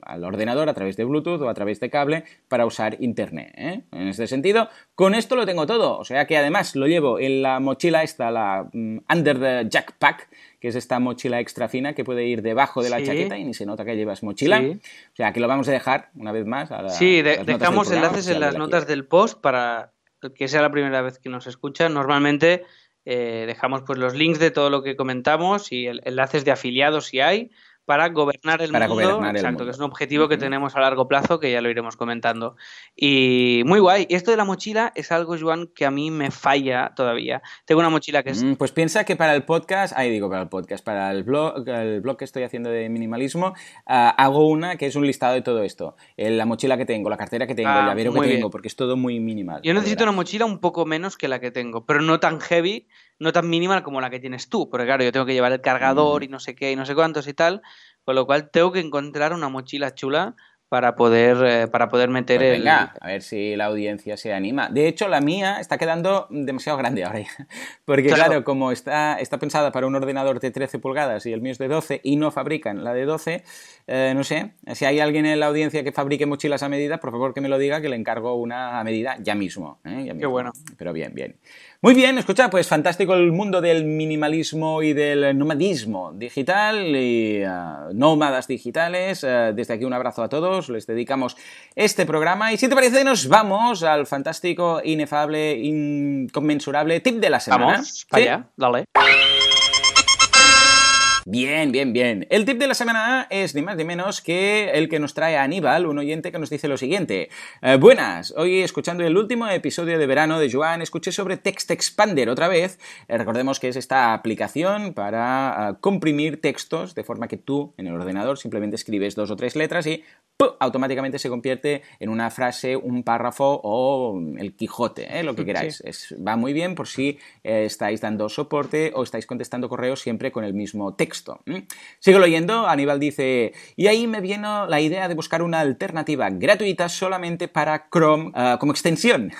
al, ordenador a través de Bluetooth o a través de cable para usar Internet. ¿Eh? En este sentido, con esto lo tengo todo. O sea que además lo llevo en la mochila esta, la mm, Under the Jackpack, que es esta mochila extra fina que puede ir debajo de la chaqueta y ni se nota que llevas mochila. O sea que lo vamos a dejar una vez más. A
sí, dejamos enlaces en las notas del post para que sea la primera vez que nos escuchan. Normalmente eh, dejamos pues los links de todo lo que comentamos y enlaces de afiliados si hay para gobernar el mundo. exacto, que es un objetivo que tenemos a largo plazo, que ya lo iremos comentando. Y muy guay. Y esto de la mochila es algo, Joan, que a mí me falla todavía. Tengo una mochila que es.
Mm, pues piensa que para el podcast, ahí digo para el podcast, para el blog, el blog que estoy haciendo de minimalismo, ah, hago una que es un listado de todo esto. La mochila que tengo, la cartera que tengo, el ah, llavero que tengo, porque es todo muy minimal.
Yo necesito una mochila un poco menos que la que tengo, pero no tan heavy no tan mínima como la que tienes tú, porque claro, yo tengo que llevar el cargador mm. y no sé qué y no sé cuántos y tal, con lo cual tengo que encontrar una mochila chula para poder, eh, para poder meter
pues venga, a ver si la audiencia se anima. De hecho, la mía está quedando demasiado grande ahora [LAUGHS] Porque claro, como está, está pensada para un ordenador de 13 pulgadas y el mío es de 12 y no fabrican la de 12, eh, no sé, si hay alguien en la audiencia que fabrique mochilas a medida, por favor que me lo diga, que le encargo una a medida ya mismo. ¿eh? Ya mismo.
Qué bueno.
Pero bien, bien. Muy bien, escucha, pues fantástico el mundo del minimalismo y del nomadismo digital y uh, nómadas digitales. Uh, desde aquí un abrazo a todos, les dedicamos este programa y si te parece nos vamos al fantástico, inefable, inconmensurable tip de la semana.
Vamos, ¿Sí? dale.
Bien, bien, bien. El tip de la semana es ni más ni menos que el que nos trae Aníbal, un oyente que nos dice lo siguiente. Eh, buenas, hoy escuchando el último episodio de verano de Joan, escuché sobre Text Expander otra vez. Eh, recordemos que es esta aplicación para eh, comprimir textos de forma que tú en el ordenador simplemente escribes dos o tres letras y automáticamente se convierte en una frase, un párrafo o el Quijote, lo que queráis. va muy bien por si estáis dando soporte o estáis contestando correos siempre con el mismo texto. Sigo leyendo, Aníbal dice, y ahí me vino la idea de buscar una alternativa gratuita solamente para Chrome uh, como extensión.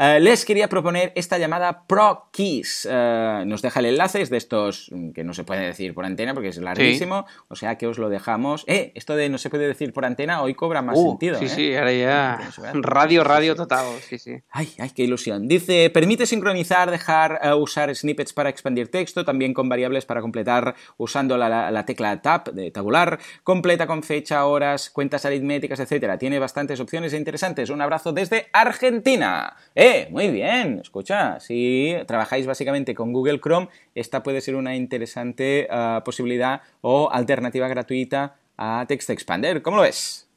Uh, les quería proponer esta llamada Pro Keys. Uh, nos deja el enlace, es de estos que no se puede decir por antena porque es larguísimo, o sea que os lo dejamos. Eh, esto de no se puede decir por antena hoy cobra más uh, sentido.
Sí,
¿eh?
sí, ahora ya [LAUGHS] radio, radio total, sí, sí.
Ay, ay, qué ilusión. Dice, permite sincronizar, dejar usar snippets para expandir texto, también con variables para completar usando la, tecla Tab de tabular, completa con fecha, horas, cuentas aritméticas, etcétera. Tiene bastantes opciones interesantes. Un abrazo desde Argentina. ¡Eh! Muy bien. Escucha, si trabajáis básicamente con Google Chrome, esta puede ser una interesante ah, posibilidad o alternativa gratuita a Text Expander. ¿Cómo lo ves?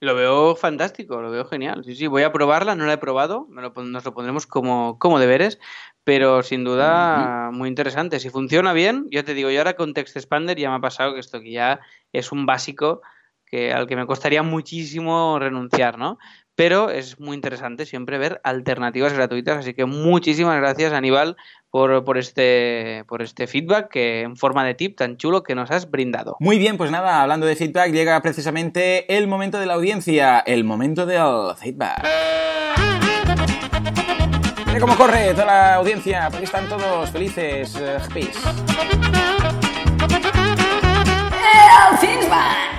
Lo veo fantástico, lo veo genial. Sí, sí, voy a probarla, no la he probado, nos lo pondremos como, como deberes, pero sin duda muy interesante. Si funciona bien, yo te digo, yo ahora con Text Expander ya me ha pasado que esto que ya es un básico que, al que me costaría muchísimo renunciar, ¿no? Pero es muy interesante siempre ver alternativas gratuitas, así que muchísimas gracias Aníbal por, por, este, por este feedback que en forma de tip tan chulo que nos has brindado.
Muy bien, pues nada, hablando de feedback, llega precisamente el momento de la audiencia, el momento del feedback. Mira cómo corre toda la audiencia, porque están todos felices. Uh, El feedback.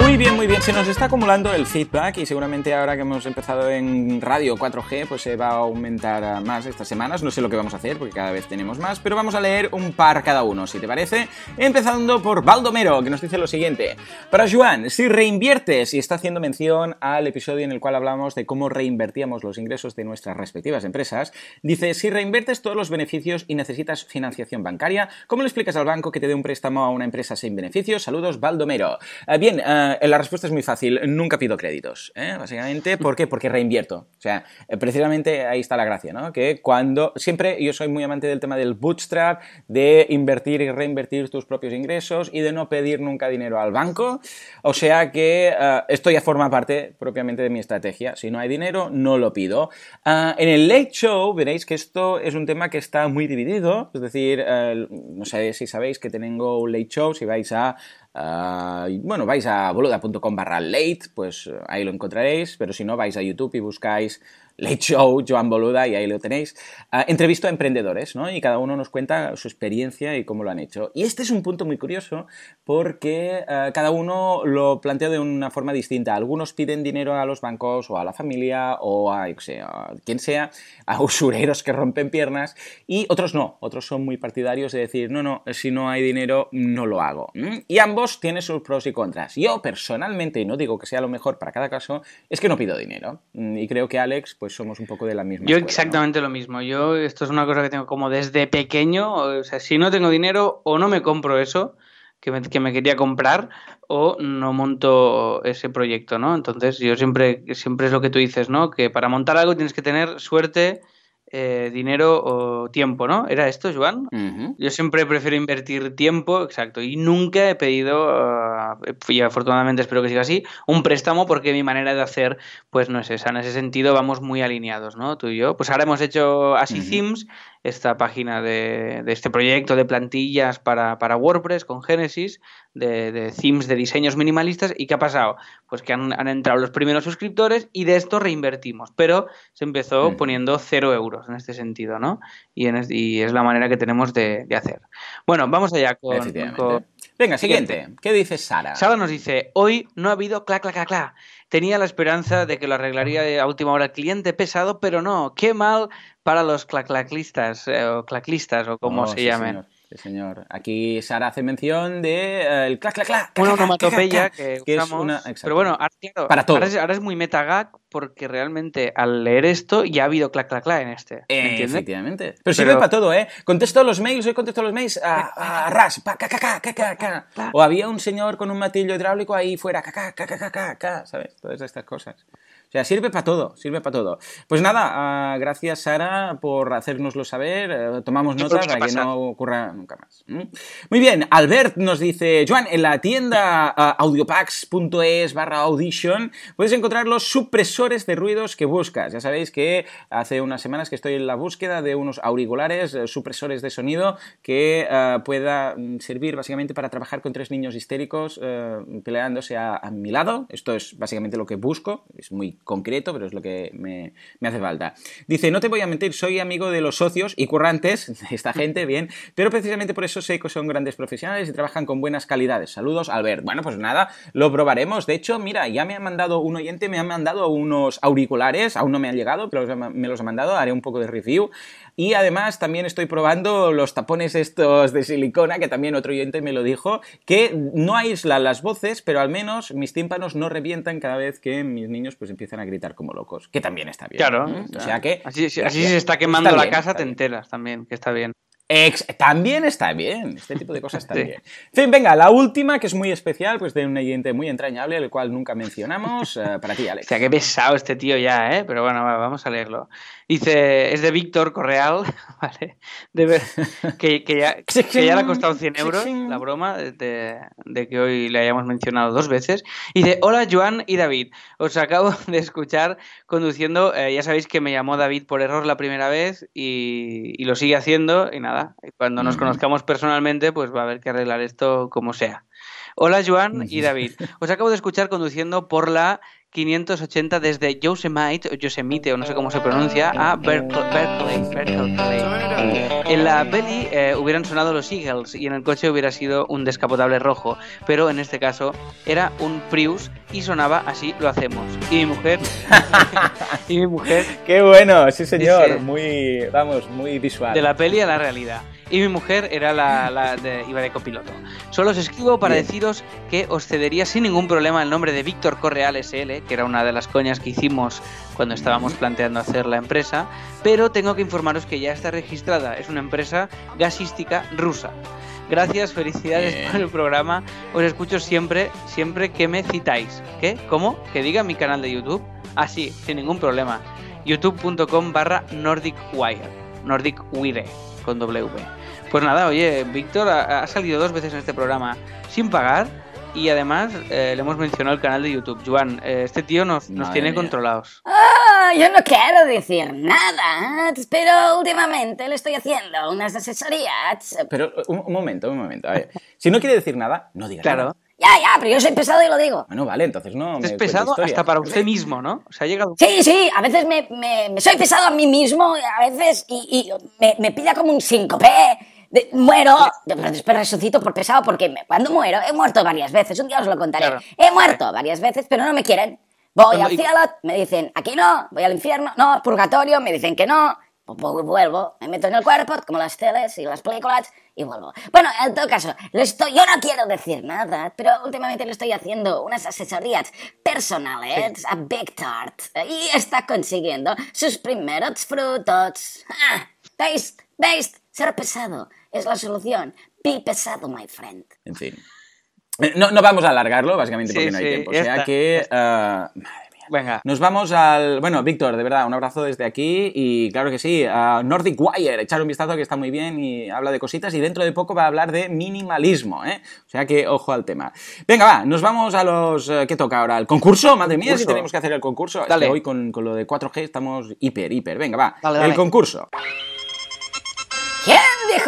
Muy bien, muy bien. Se nos está acumulando el feedback y seguramente ahora que hemos empezado en radio 4G, pues se va a aumentar más estas semanas. No sé lo que vamos a hacer porque cada vez tenemos más, pero vamos a leer un par cada uno, si te parece. Empezando por Baldomero, que nos dice lo siguiente. Para Joan, si reinviertes, y está haciendo mención al episodio en el cual hablamos de cómo reinvertíamos los ingresos de nuestras respectivas empresas, dice, si reinviertes todos los beneficios y necesitas financiación bancaria, ¿cómo le explicas al banco que te dé un préstamo a una empresa sin beneficios? Saludos, Baldomero. Eh, bien, eh, la respuesta es muy fácil. Nunca pido créditos, ¿eh? básicamente. ¿Por qué? Porque reinvierto. O sea, eh, precisamente ahí está la gracia, ¿no? Que cuando... Siempre yo soy muy amante del tema del bootstrap, de invertir y reinvertir tus propios ingresos y de no pedir nunca dinero al banco. O sea que esto ya forma parte propiamente de mi estrategia. Si no hay dinero, no lo pido. en el Late Show veréis que esto es un tema que está muy dividido. Es decir, no sé si sabéis que tengo un Late Show, si vais a Ah, bueno, vais a boluda.com barra late, pues ahí lo encontraréis, pero si no, vais a YouTube y buscáis Late Show, Joan Boluda, y ahí lo tenéis. Uh, entrevisto a emprendedores, ¿no? Y cada uno nos cuenta su experiencia y cómo lo han hecho. Y este es un punto muy curioso porque ah, cada uno lo plantea de una forma distinta. Algunos piden dinero a los bancos o a la familia o a, quien sea, a usureros que rompen piernas y otros no. Otros son muy partidarios de decir, no, no, si no hay dinero, no lo hago. Y ambos tienen sus pros y contras. Yo personalmente, y no digo que sea lo mejor para cada caso, es que no pido dinero. Mm, y creo que Alex, pues pues somos un poco de la misma.
Yo exactamente lo mismo. Yo esto es una cosa que tengo como desde pequeño. O sea, si no tengo dinero o no me compro eso que me, que me quería comprar o no monto ese proyecto, ¿no? Entonces yo siempre, siempre es lo que tú dices, ¿no? Que para montar algo tienes que tener suerte eh, dinero o tiempo, ¿no? ¿Era esto, Joan? Yo siempre prefiero invertir tiempo, exacto, y nunca he pedido, uh, y afortunadamente espero que siga así, un préstamo porque mi manera de hacer, pues no es esa. En ese sentido vamos muy alineados, ¿no? Tú y yo. Pues ahora hemos hecho así themes, esta página de, este proyecto de plantillas para, WordPress con Genesis, de, themes de diseños minimalistas. ¿Y qué ha pasado? Pues que han, entrado los primeros suscriptores y de esto reinvertimos. Pero se empezó poniendo cero euros en este sentido, ¿no? Y, es, la manera que tenemos de, hacer. Bueno, vamos allá con,
Venga, siguiente. ¿Qué dice Sara?
Sara nos dice, hoy no ha habido clac, clac, clac, clac. Tenía la esperanza de que lo arreglaría a última hora el cliente pesado, pero no. Qué mal para los claclaclistas eh, o claclistas o como oh, se llamen.
señor. Aquí Sara hace mención de eh, el clac, clac, clac.
Una onomatopeya que,
que es
usamos.
una- exacto.
pero bueno, ahora, claro,
Para todo.
ahora es, ahora es muy metagag porque realmente al leer esto ya ha habido clac, clac, clac en este.
Eh, efectivamente. Pero sirve para todo, ¿eh? Contesto los mails, hoy contesto los mails a, a ras, pa, ca, ca, ca. O había un señor con un matillo hidráulico ahí fuera, ca, ca, ca, ca, ca, ca, ca, ¿sabes? Todas estas cosas. O sea, sirve para todo, sirve para todo. Pues nada, ah, gracias Sara por hacérnoslo saber. eh, tomamos nota para que no ocurra nunca más. Muy bien, Albert nos dice, Joan, en la tienda ah, audiopacks.es barra audition puedes encontrar los supresores de ruidos que buscas. Ya sabéis que hace unas semanas que estoy en la búsqueda de unos auriculares, eh, supresores de sonido que ah, pueda mm, servir básicamente para trabajar con tres niños histéricos eh, peleándose a, a mi lado. Esto es básicamente lo que busco, es muy concreto, pero es lo que me, me hace falta. Dice, no te voy a mentir, soy amigo de los socios y currantes [LAUGHS] de esta gente, bien, pero precisamente por eso sé que son grandes profesionales y trabajan con buenas calidades. Saludos, Albert. Bueno, pues nada, lo probaremos. De hecho, mira, ya me ha mandado un oyente, me ha mandado unos auriculares, aún no me han llegado, pero me los ha mandado, haré un poco de review. Y además también estoy probando los tapones estos de silicona, que también otro oyente me lo dijo, que no aíslan las voces, pero al menos mis tímpanos no revientan cada vez que mis niños pues empiezan a gritar como locos, que también está bien.
Claro.
¿eh? O sea que...
Así, así si se está quemando
Está
la
bien,
casa, te enteras también, que está bien.
Ex- también está bien, este tipo de cosas [LAUGHS] está
Sí.
bien. En fin, venga, la última, que es muy especial, pues de un oyente muy entrañable, el cual nunca mencionamos, eh, para ti, Alex. [LAUGHS]
Hostia, qué pesado este tío ya, ¿eh? Pero bueno, va, vamos a leerlo. Dice, es de Víctor Correal, [LAUGHS] ¿vale? De ver, que, que ya, que ya le ha costado 100 euros la broma de, que hoy le hayamos mencionado dos veces. Y dice, hola Joan y David, os acabo de escuchar conduciendo, eh, ya sabéis que me llamó David por error la primera vez y, y lo sigue haciendo y nada, cuando nos conozcamos personalmente pues va a haber que arreglar esto como sea. Hola Joan y David. Os acabo de escuchar conduciendo por la 580 desde Yosemite, o Yosemite, o no sé cómo se pronuncia, a Berkeley. Berkeley, Berkeley. En la peli eh, hubieran sonado los Eagles y en el coche hubiera sido un descapotable rojo, pero en este caso era un Prius y sonaba así lo hacemos. Y mi mujer, [LAUGHS] y mi mujer
Qué bueno, sí señor,
Dice-
muy, vamos, muy visual.
de la peli a la realidad. Y mi mujer era la, la de, iba de copiloto. Solo os escribo para
Bien.
deciros que os cedería sin ningún problema el nombre de Víctor Correal SL, que era una de las coñas que hicimos cuando estábamos planteando hacer la empresa, pero tengo que informaros que ya está registrada. Es una empresa gasística rusa. Gracias, felicidades
Bien.
por el programa. Os escucho siempre, siempre que me citáis. ¿Qué? ¿Cómo? ¿Que diga mi canal de YouTube? Ah, sí, sin ningún problema. youtube.com barra nordicwire. Nordicwire, con W. Pues nada, oye, Víctor ha, ha salido dos veces en este programa sin pagar y además eh, le hemos mencionado el canal de YouTube. Juan, eh, este tío nos, nos tiene
mía.
controlados.
Ah, yo no quiero decir nada, pero últimamente le estoy haciendo unas asesorías.
Pero un, un momento, un momento, a ver. Si no quiere decir nada, no diga
Claro.
nada.
Ya, ya, pero yo soy pesado y lo digo.
Bueno, vale, entonces no me
Es pesado hasta para usted mismo, ¿no? O sea, ha llegado...
Sí, sí, a veces me, me- me soy pesado a mí mismo, a veces, y, y me, me pilla como un síncope. De- muero, pero después resucito por pesado, porque me- cuando muero, he muerto varias veces, un día os lo contaré.
Claro.
He muerto varias veces, pero no me quieren. Voy al cielo, me dicen, aquí no, voy al infierno, no, purgatorio, me dicen que no, pues vu- vuelvo, me meto en el cuerpo, como las teles y las películas, y vuelvo. Bueno, en todo caso, le estoy, yo no quiero decir nada, pero últimamente le estoy haciendo unas asesorías personales a Big Tart, y está consiguiendo sus primeros frutos. Ah, ¿Veis? ¿Veis? Ser pesado es la solución. Be pesado, my friend.
En fin. Eh, No, no vamos a alargarlo, básicamente
Sí,
porque no hay
sí,
tiempo. O sea
está,
que... madre mía.
Venga.
Nos vamos al... Bueno, Víctor, de verdad, un abrazo desde aquí y claro que sí, a Nordic Wire, echar un vistazo que está muy bien y habla de cositas y dentro de poco va a hablar de minimalismo, ¿eh? O sea que ojo al tema. Venga, va, nos vamos a los... eh, ¿Qué toca ahora? ¿El concurso? Madre mía, si tenemos que hacer el concurso. Es
Dale.
que hoy con, con lo de 4G estamos hiper, hiper. Venga, va,
Dale,
el
dale.
concurso.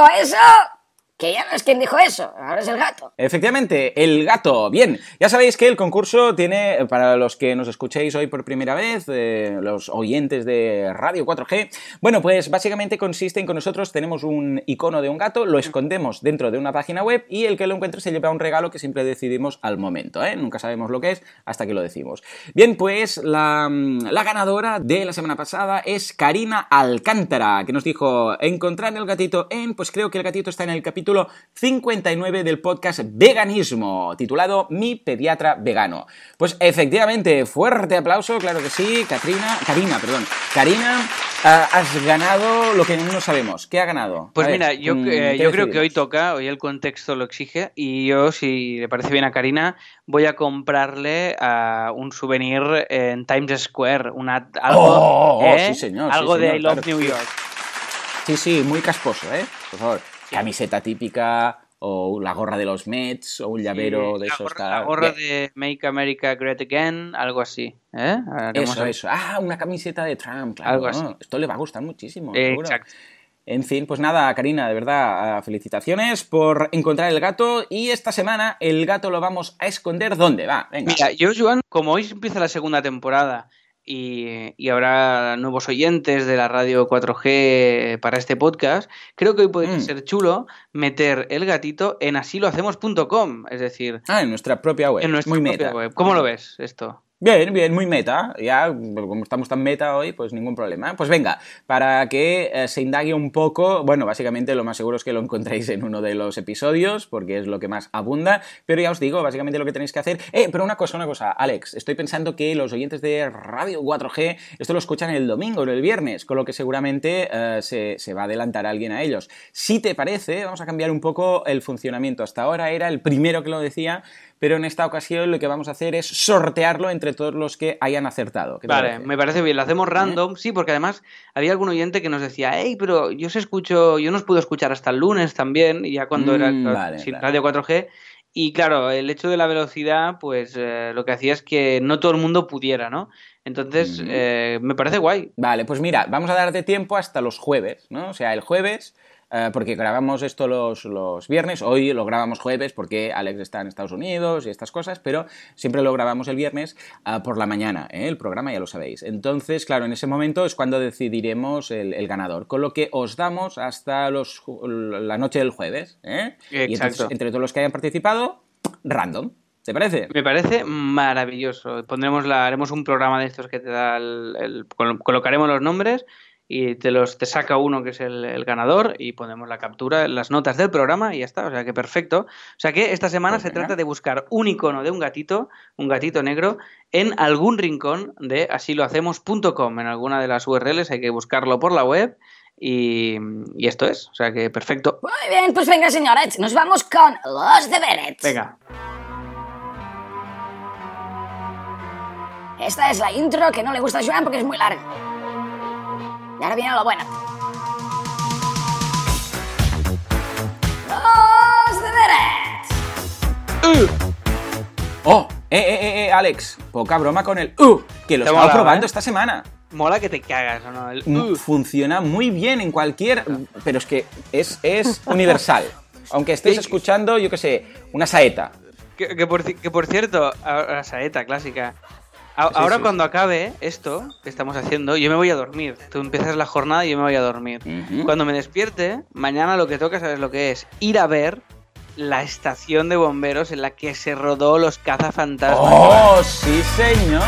¿Quién dijo eso? Que ya no es quien dijo eso, ahora es el gato.
Efectivamente, el gato. Bien, ya sabéis que el concurso tiene, para los que nos escuchéis hoy por primera vez, eh, los oyentes de Radio 4G, bueno, pues básicamente consiste en que nosotros tenemos un icono de un gato, lo escondemos dentro de una página web y el que lo encuentre se lleva un regalo que siempre decidimos al momento, ¿eh? Nunca sabemos lo que es hasta que lo decimos. Bien, pues la, la ganadora de la semana pasada es Karina Alcántara, que nos dijo encontrar el gatito en, pues creo que el gatito está en el capítulo capítulo 59 del podcast Veganismo, titulado Mi pediatra vegano. Pues efectivamente, fuerte aplauso, claro que sí, Katrina, Karina, perdón, Karina, ah, has ganado lo que no sabemos. ¿Qué ha ganado?
Pues mira, yo, mm, eh, yo creo que hoy toca, hoy el contexto lo exige, y yo, si le parece bien a Karina, voy a comprarle uh, un souvenir en Times Square, una, algo,
oh, oh, ¿eh? sí, señor,
algo
sí,
de I Love
claro.
New York.
Sí, sí, muy casposo, ¿eh? Por favor, camiseta típica o la gorra de los Mets o un llavero
Sí,
de esos
gorra, la gorra de Make America Great Again, algo así. ¿eh?
Eso, eso. Ah, una camiseta de Trump, claro.
Algo así.
Esto le va a gustar muchísimo.
Eh,
seguro.
exacto.
En fin, pues nada, Karina, de verdad, ah, felicitaciones por encontrar el gato y esta semana el gato lo vamos a esconder. ¿Dónde? Va, venga.
Mira, yo, Joan, como hoy empieza la segunda temporada y, y habrá nuevos oyentes de la radio 4G para este podcast, creo que hoy podría
Mm.
ser chulo meter el gatito en asilohacemos.com, es decir,
Ah, en nuestra propia web.
en nuestra
muy
propia
meta.
web. ¿Cómo lo ves esto?
Bien, bien, muy meta. Ya, como estamos tan meta hoy, pues ningún problema. Pues venga, para que eh, se indague un poco, bueno, básicamente lo más seguro es que lo encontréis en uno de los episodios, porque es lo que más abunda, pero ya os digo, básicamente lo que tenéis que hacer... Eh, pero una cosa, una cosa, Alex, estoy pensando que los oyentes de Radio 4G, esto lo escuchan el domingo o el viernes, con lo que seguramente eh, se, se va a adelantar alguien a ellos. Si te parece, vamos a cambiar un poco el funcionamiento. Hasta ahora era el primero que lo decía, pero en esta ocasión lo que vamos a hacer es sortearlo entre todos los que hayan acertado. ¿Qué te
Vale,
parece?
me parece bien, lo hacemos random, sí, porque además había algún oyente que nos decía, hey, pero yo os escucho, yo no os puedo escuchar hasta el lunes también, y ya cuando era
Mm, vale.
Radio 4G, y claro, el hecho de la velocidad, pues eh, lo que hacía es que no todo el mundo pudiera, ¿no? Entonces,
Mm.
eh, me parece guay.
Vale, pues mira, vamos a darte tiempo hasta los jueves, ¿no? O sea, el jueves, eh, porque grabamos esto los, los viernes, hoy lo grabamos jueves porque Alex está en Estados Unidos y estas cosas, pero siempre lo grabamos el viernes ah, por la mañana, ¿eh? el programa ya lo sabéis. Entonces, claro, en ese momento es cuando decidiremos el, el ganador, con lo que os damos hasta los, la noche del jueves, ¿eh? Y entonces,
Exacto.
entre todos los que hayan participado, random. ¿Te parece?
Me parece maravilloso. Pondremos la, haremos un programa de estos que te da el, el- col- colocaremos los nombres y te los te saca uno que es el, el ganador y ponemos la captura, las notas del programa y ya está. O sea que perfecto. O sea que esta semana
Pues
se trata de buscar un icono de un gatito, un gatito negro, en algún rincón de asilohacemos.com. En alguna de las URLs hay que buscarlo por la web. Y, y esto es, o sea que perfecto.
Muy bien, pues venga, señores, nos vamos con los deberes.
Venga,
Esta es la intro que no le gusta a Joan porque es muy larga. Y ahora viene lo bueno. Los deberes.
¡Oh! Eh, eh, eh, eh, Alex, poca broma con el ¡Uh! Que lo
mola,
probando
¿eh?
esta semana.
mola que te cagas, ¿o no? El,
Mm,
uh.
Funciona muy bien en cualquier. Pero es que es, es universal. [LAUGHS] Aunque estés
Sí.
escuchando, yo qué sé, una saeta.
Que, que por, que por cierto, la saeta clásica.
Sí,
ahora
sí.
cuando acabe esto que estamos haciendo, yo me voy a dormir. Tú empiezas la jornada y yo me voy a dormir.
Ujú.
Cuando me despierte, mañana lo que toca, ¿sabes lo que es? Ir a ver la estación de bomberos en la que se rodó los cazafantasmas.
¡Oh, sí, señor!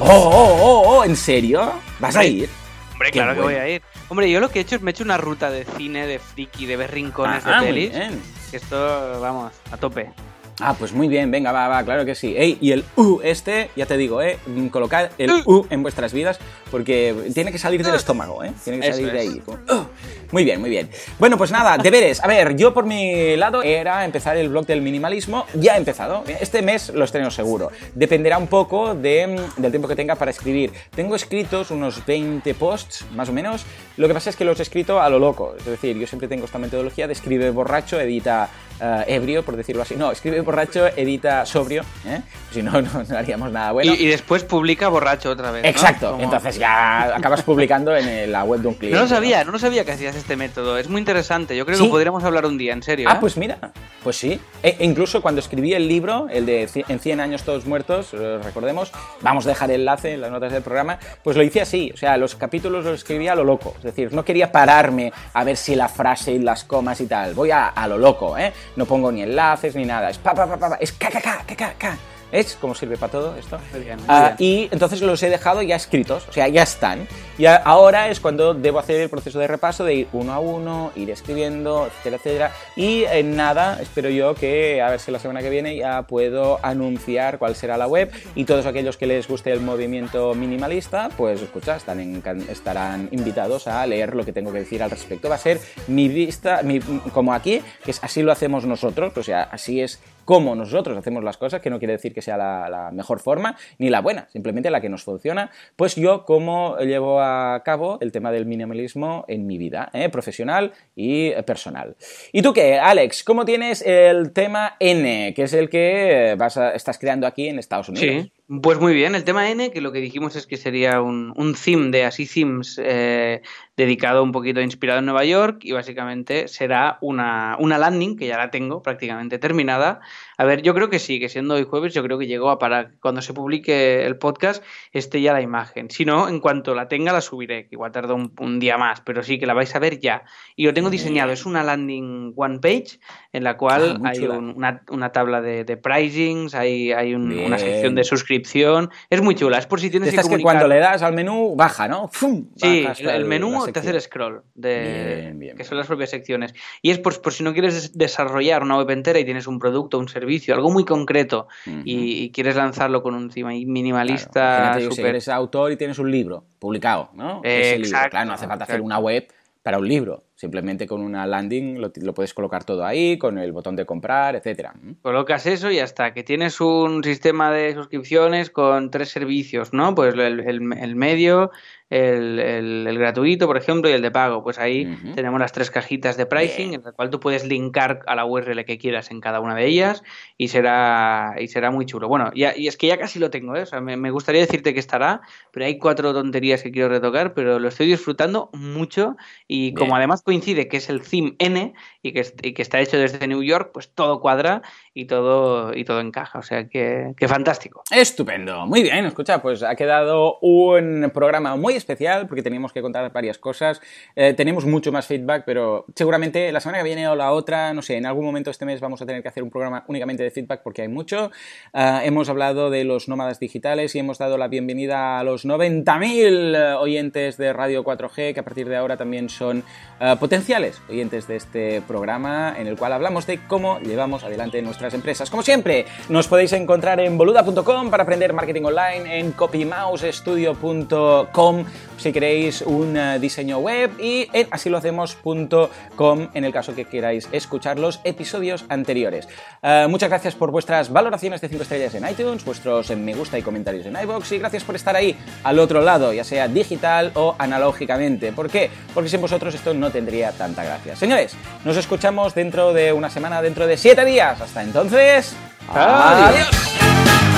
¡Oh, oh, oh! oh! ¿En serio? ¿Vas a
Hombre,
ir?
Hombre,
qué
claro que voy
bueno.
a ir. Hombre, yo lo que he hecho es me he hecho una ruta de cine, de friki, de ver rincones
Ah,
de
muy
pelis. esto, vamos, a tope.
Ah, pues muy bien, venga, va, va, claro que sí. Ey, y el U este, ya te digo, eh, colocad el
Uh.
U en vuestras vidas porque tiene que salir del estómago, eh. Tiene que
Eso
salir de ahí. como, "Uh". Muy bien, muy bien. Bueno, pues nada, deberes. A ver, yo por mi lado era empezar el blog del minimalismo. Ya he empezado. Este mes lo estreno seguro. Dependerá un poco de, mm, del tiempo que tenga para escribir. Tengo escritos unos 20 posts, más o menos. Lo que pasa es que los he escrito a lo loco. Es decir, yo siempre tengo esta metodología de escribe borracho, edita eh, ebrio, por decirlo así. No, escribe borracho, edita sobrio. ¿eh? Si no, [LAUGHS] no, no haríamos nada bueno.
y, y después publica borracho otra vez. ¿no?
Exacto,
Como-
entonces ya acabas publicando en la web de un cliente.
No lo sabía, no lo sabía que hacías este método. Es muy interesante. Yo creo
Sí.
que podríamos hablar un día, en serio.
Ah,
¿eh?
pues mira, pues sí. E- incluso cuando escribí el libro, el de En 100 años todos muertos, recordemos, vamos a dejar el enlace en las notas del programa, pues lo hice así, o sea, los capítulos los escribía a lo loco, es decir, no quería pararme a ver si la frase y las comas y tal, voy a, a lo loco, ¿eh? No pongo ni enlaces ni nada, es pa, pa, pa, pa, es ca, ca, ca, ca, ca. ¿Es cómo sirve para todo esto?
Muy bien, muy
Ah,
bien.
y entonces los he dejado ya escritos, o sea, ya están. Y a- ahora es cuando debo hacer el proceso de repaso, de ir uno a uno, ir escribiendo, etcétera, etcétera. Y en nada, espero yo que a ver si la semana que viene ya puedo anunciar cuál será la web. Y todos aquellos que les guste el movimiento minimalista, pues escucha, están estarán invitados a leer lo que tengo que decir al respecto. Va a ser mi vista, mi- como aquí, que es así lo hacemos nosotros, o sea, así es como nosotros hacemos las cosas, que no quiere decir que sea la, mejor forma ni la buena, simplemente la que nos funciona, pues yo cómo llevo a cabo el tema del minimalismo en mi vida, ¿eh? profesional y eh, personal. ¿Y tú qué, Alex? ¿Cómo tienes el tema N, que es el que vas a- estás creando aquí en Estados Unidos?
Pues muy bien. El tema N, que lo que dijimos es que sería un, un theme de Así Themes eh, dedicado un poquito inspirado en Nueva York y básicamente será una, una landing, que ya la tengo prácticamente terminada. A ver, yo creo que sí, que siendo hoy jueves, yo creo que llegó a para cuando se publique el podcast esté ya la imagen. Si no, en cuanto la tenga la subiré, que igual tarda un, un día más, pero sí que la vais a ver ya. Y lo tengo diseñado, es una landing one page en la
Ah,
cual
muy
hay un- una, una tabla de, de pricings, hay, hay un- una sección de suscripción. Es muy chula, es por si tienes que
que cuando le das al menú baja, ¿no? ¡Fum!
Sí, el, menú te hace el scroll, de,
Bien, bien,
que son las propias secciones. Y es por, por si no quieres des- desarrollar una web entera y tienes un producto, un servicio, algo muy concreto y, y quieres lanzarlo con un
Claro,
minimalista
eres autor y tienes un libro publicado, ¿no?
Eh,
libro.
exacto,
Claro, no hace falta hacer una web para un libro. Simplemente con una landing lo, lo puedes colocar todo ahí, con el botón de comprar, etcétera.
Colocas eso y hasta que tienes un sistema de suscripciones con tres servicios, ¿no? Pues el, el- el medio, el, el- el gratuito, por ejemplo, y el de pago. Pues ahí tenemos las tres cajitas de pricing, en la cual tú puedes linkar a la URL que quieras en cada una de ellas y será, y será muy chulo. Bueno, ya, y es que ya casi lo tengo, ¿eh? O sea, me, me gustaría decirte que estará, pero hay cuatro tonterías que quiero retocar, pero lo estoy disfrutando mucho y como
Bien.
además coincide que es el theme N y que, está hecho desde New York, pues todo cuadra y todo, y todo encaja. O sea que, que fantástico.
Estupendo, muy bien, escucha, pues ha quedado un programa muy especial porque teníamos que contar varias cosas, Eh, tenemos mucho más feedback, pero seguramente la semana que viene o la otra, no sé, en algún momento este mes vamos a tener que hacer un programa únicamente de feedback porque hay mucho. Ah, hemos hablado de los nómadas digitales y hemos dado la bienvenida a los 90.000 eh, oyentes de Radio 4G que a partir de ahora también son eh, potenciales oyentes de este programa en el cual hablamos de cómo llevamos adelante nuestras empresas. Como siempre, nos podéis encontrar en boluda.com para aprender marketing online, en copymousestudio.com si queréis un eh, diseño web y en asilohacemos.com en el caso que queráis escuchar los episodios anteriores. Eh, muchas gracias por vuestras valoraciones de 5 estrellas en iTunes, vuestros eh, me gusta y comentarios en iBox y gracias por estar ahí al otro lado, ya sea digital o analógicamente. ¿Por qué? Porque sin vosotros esto no tendría tanta gracia. Señores, nos escuchamos escuchamos dentro de una semana, dentro de siete días. Hasta entonces. Adiós.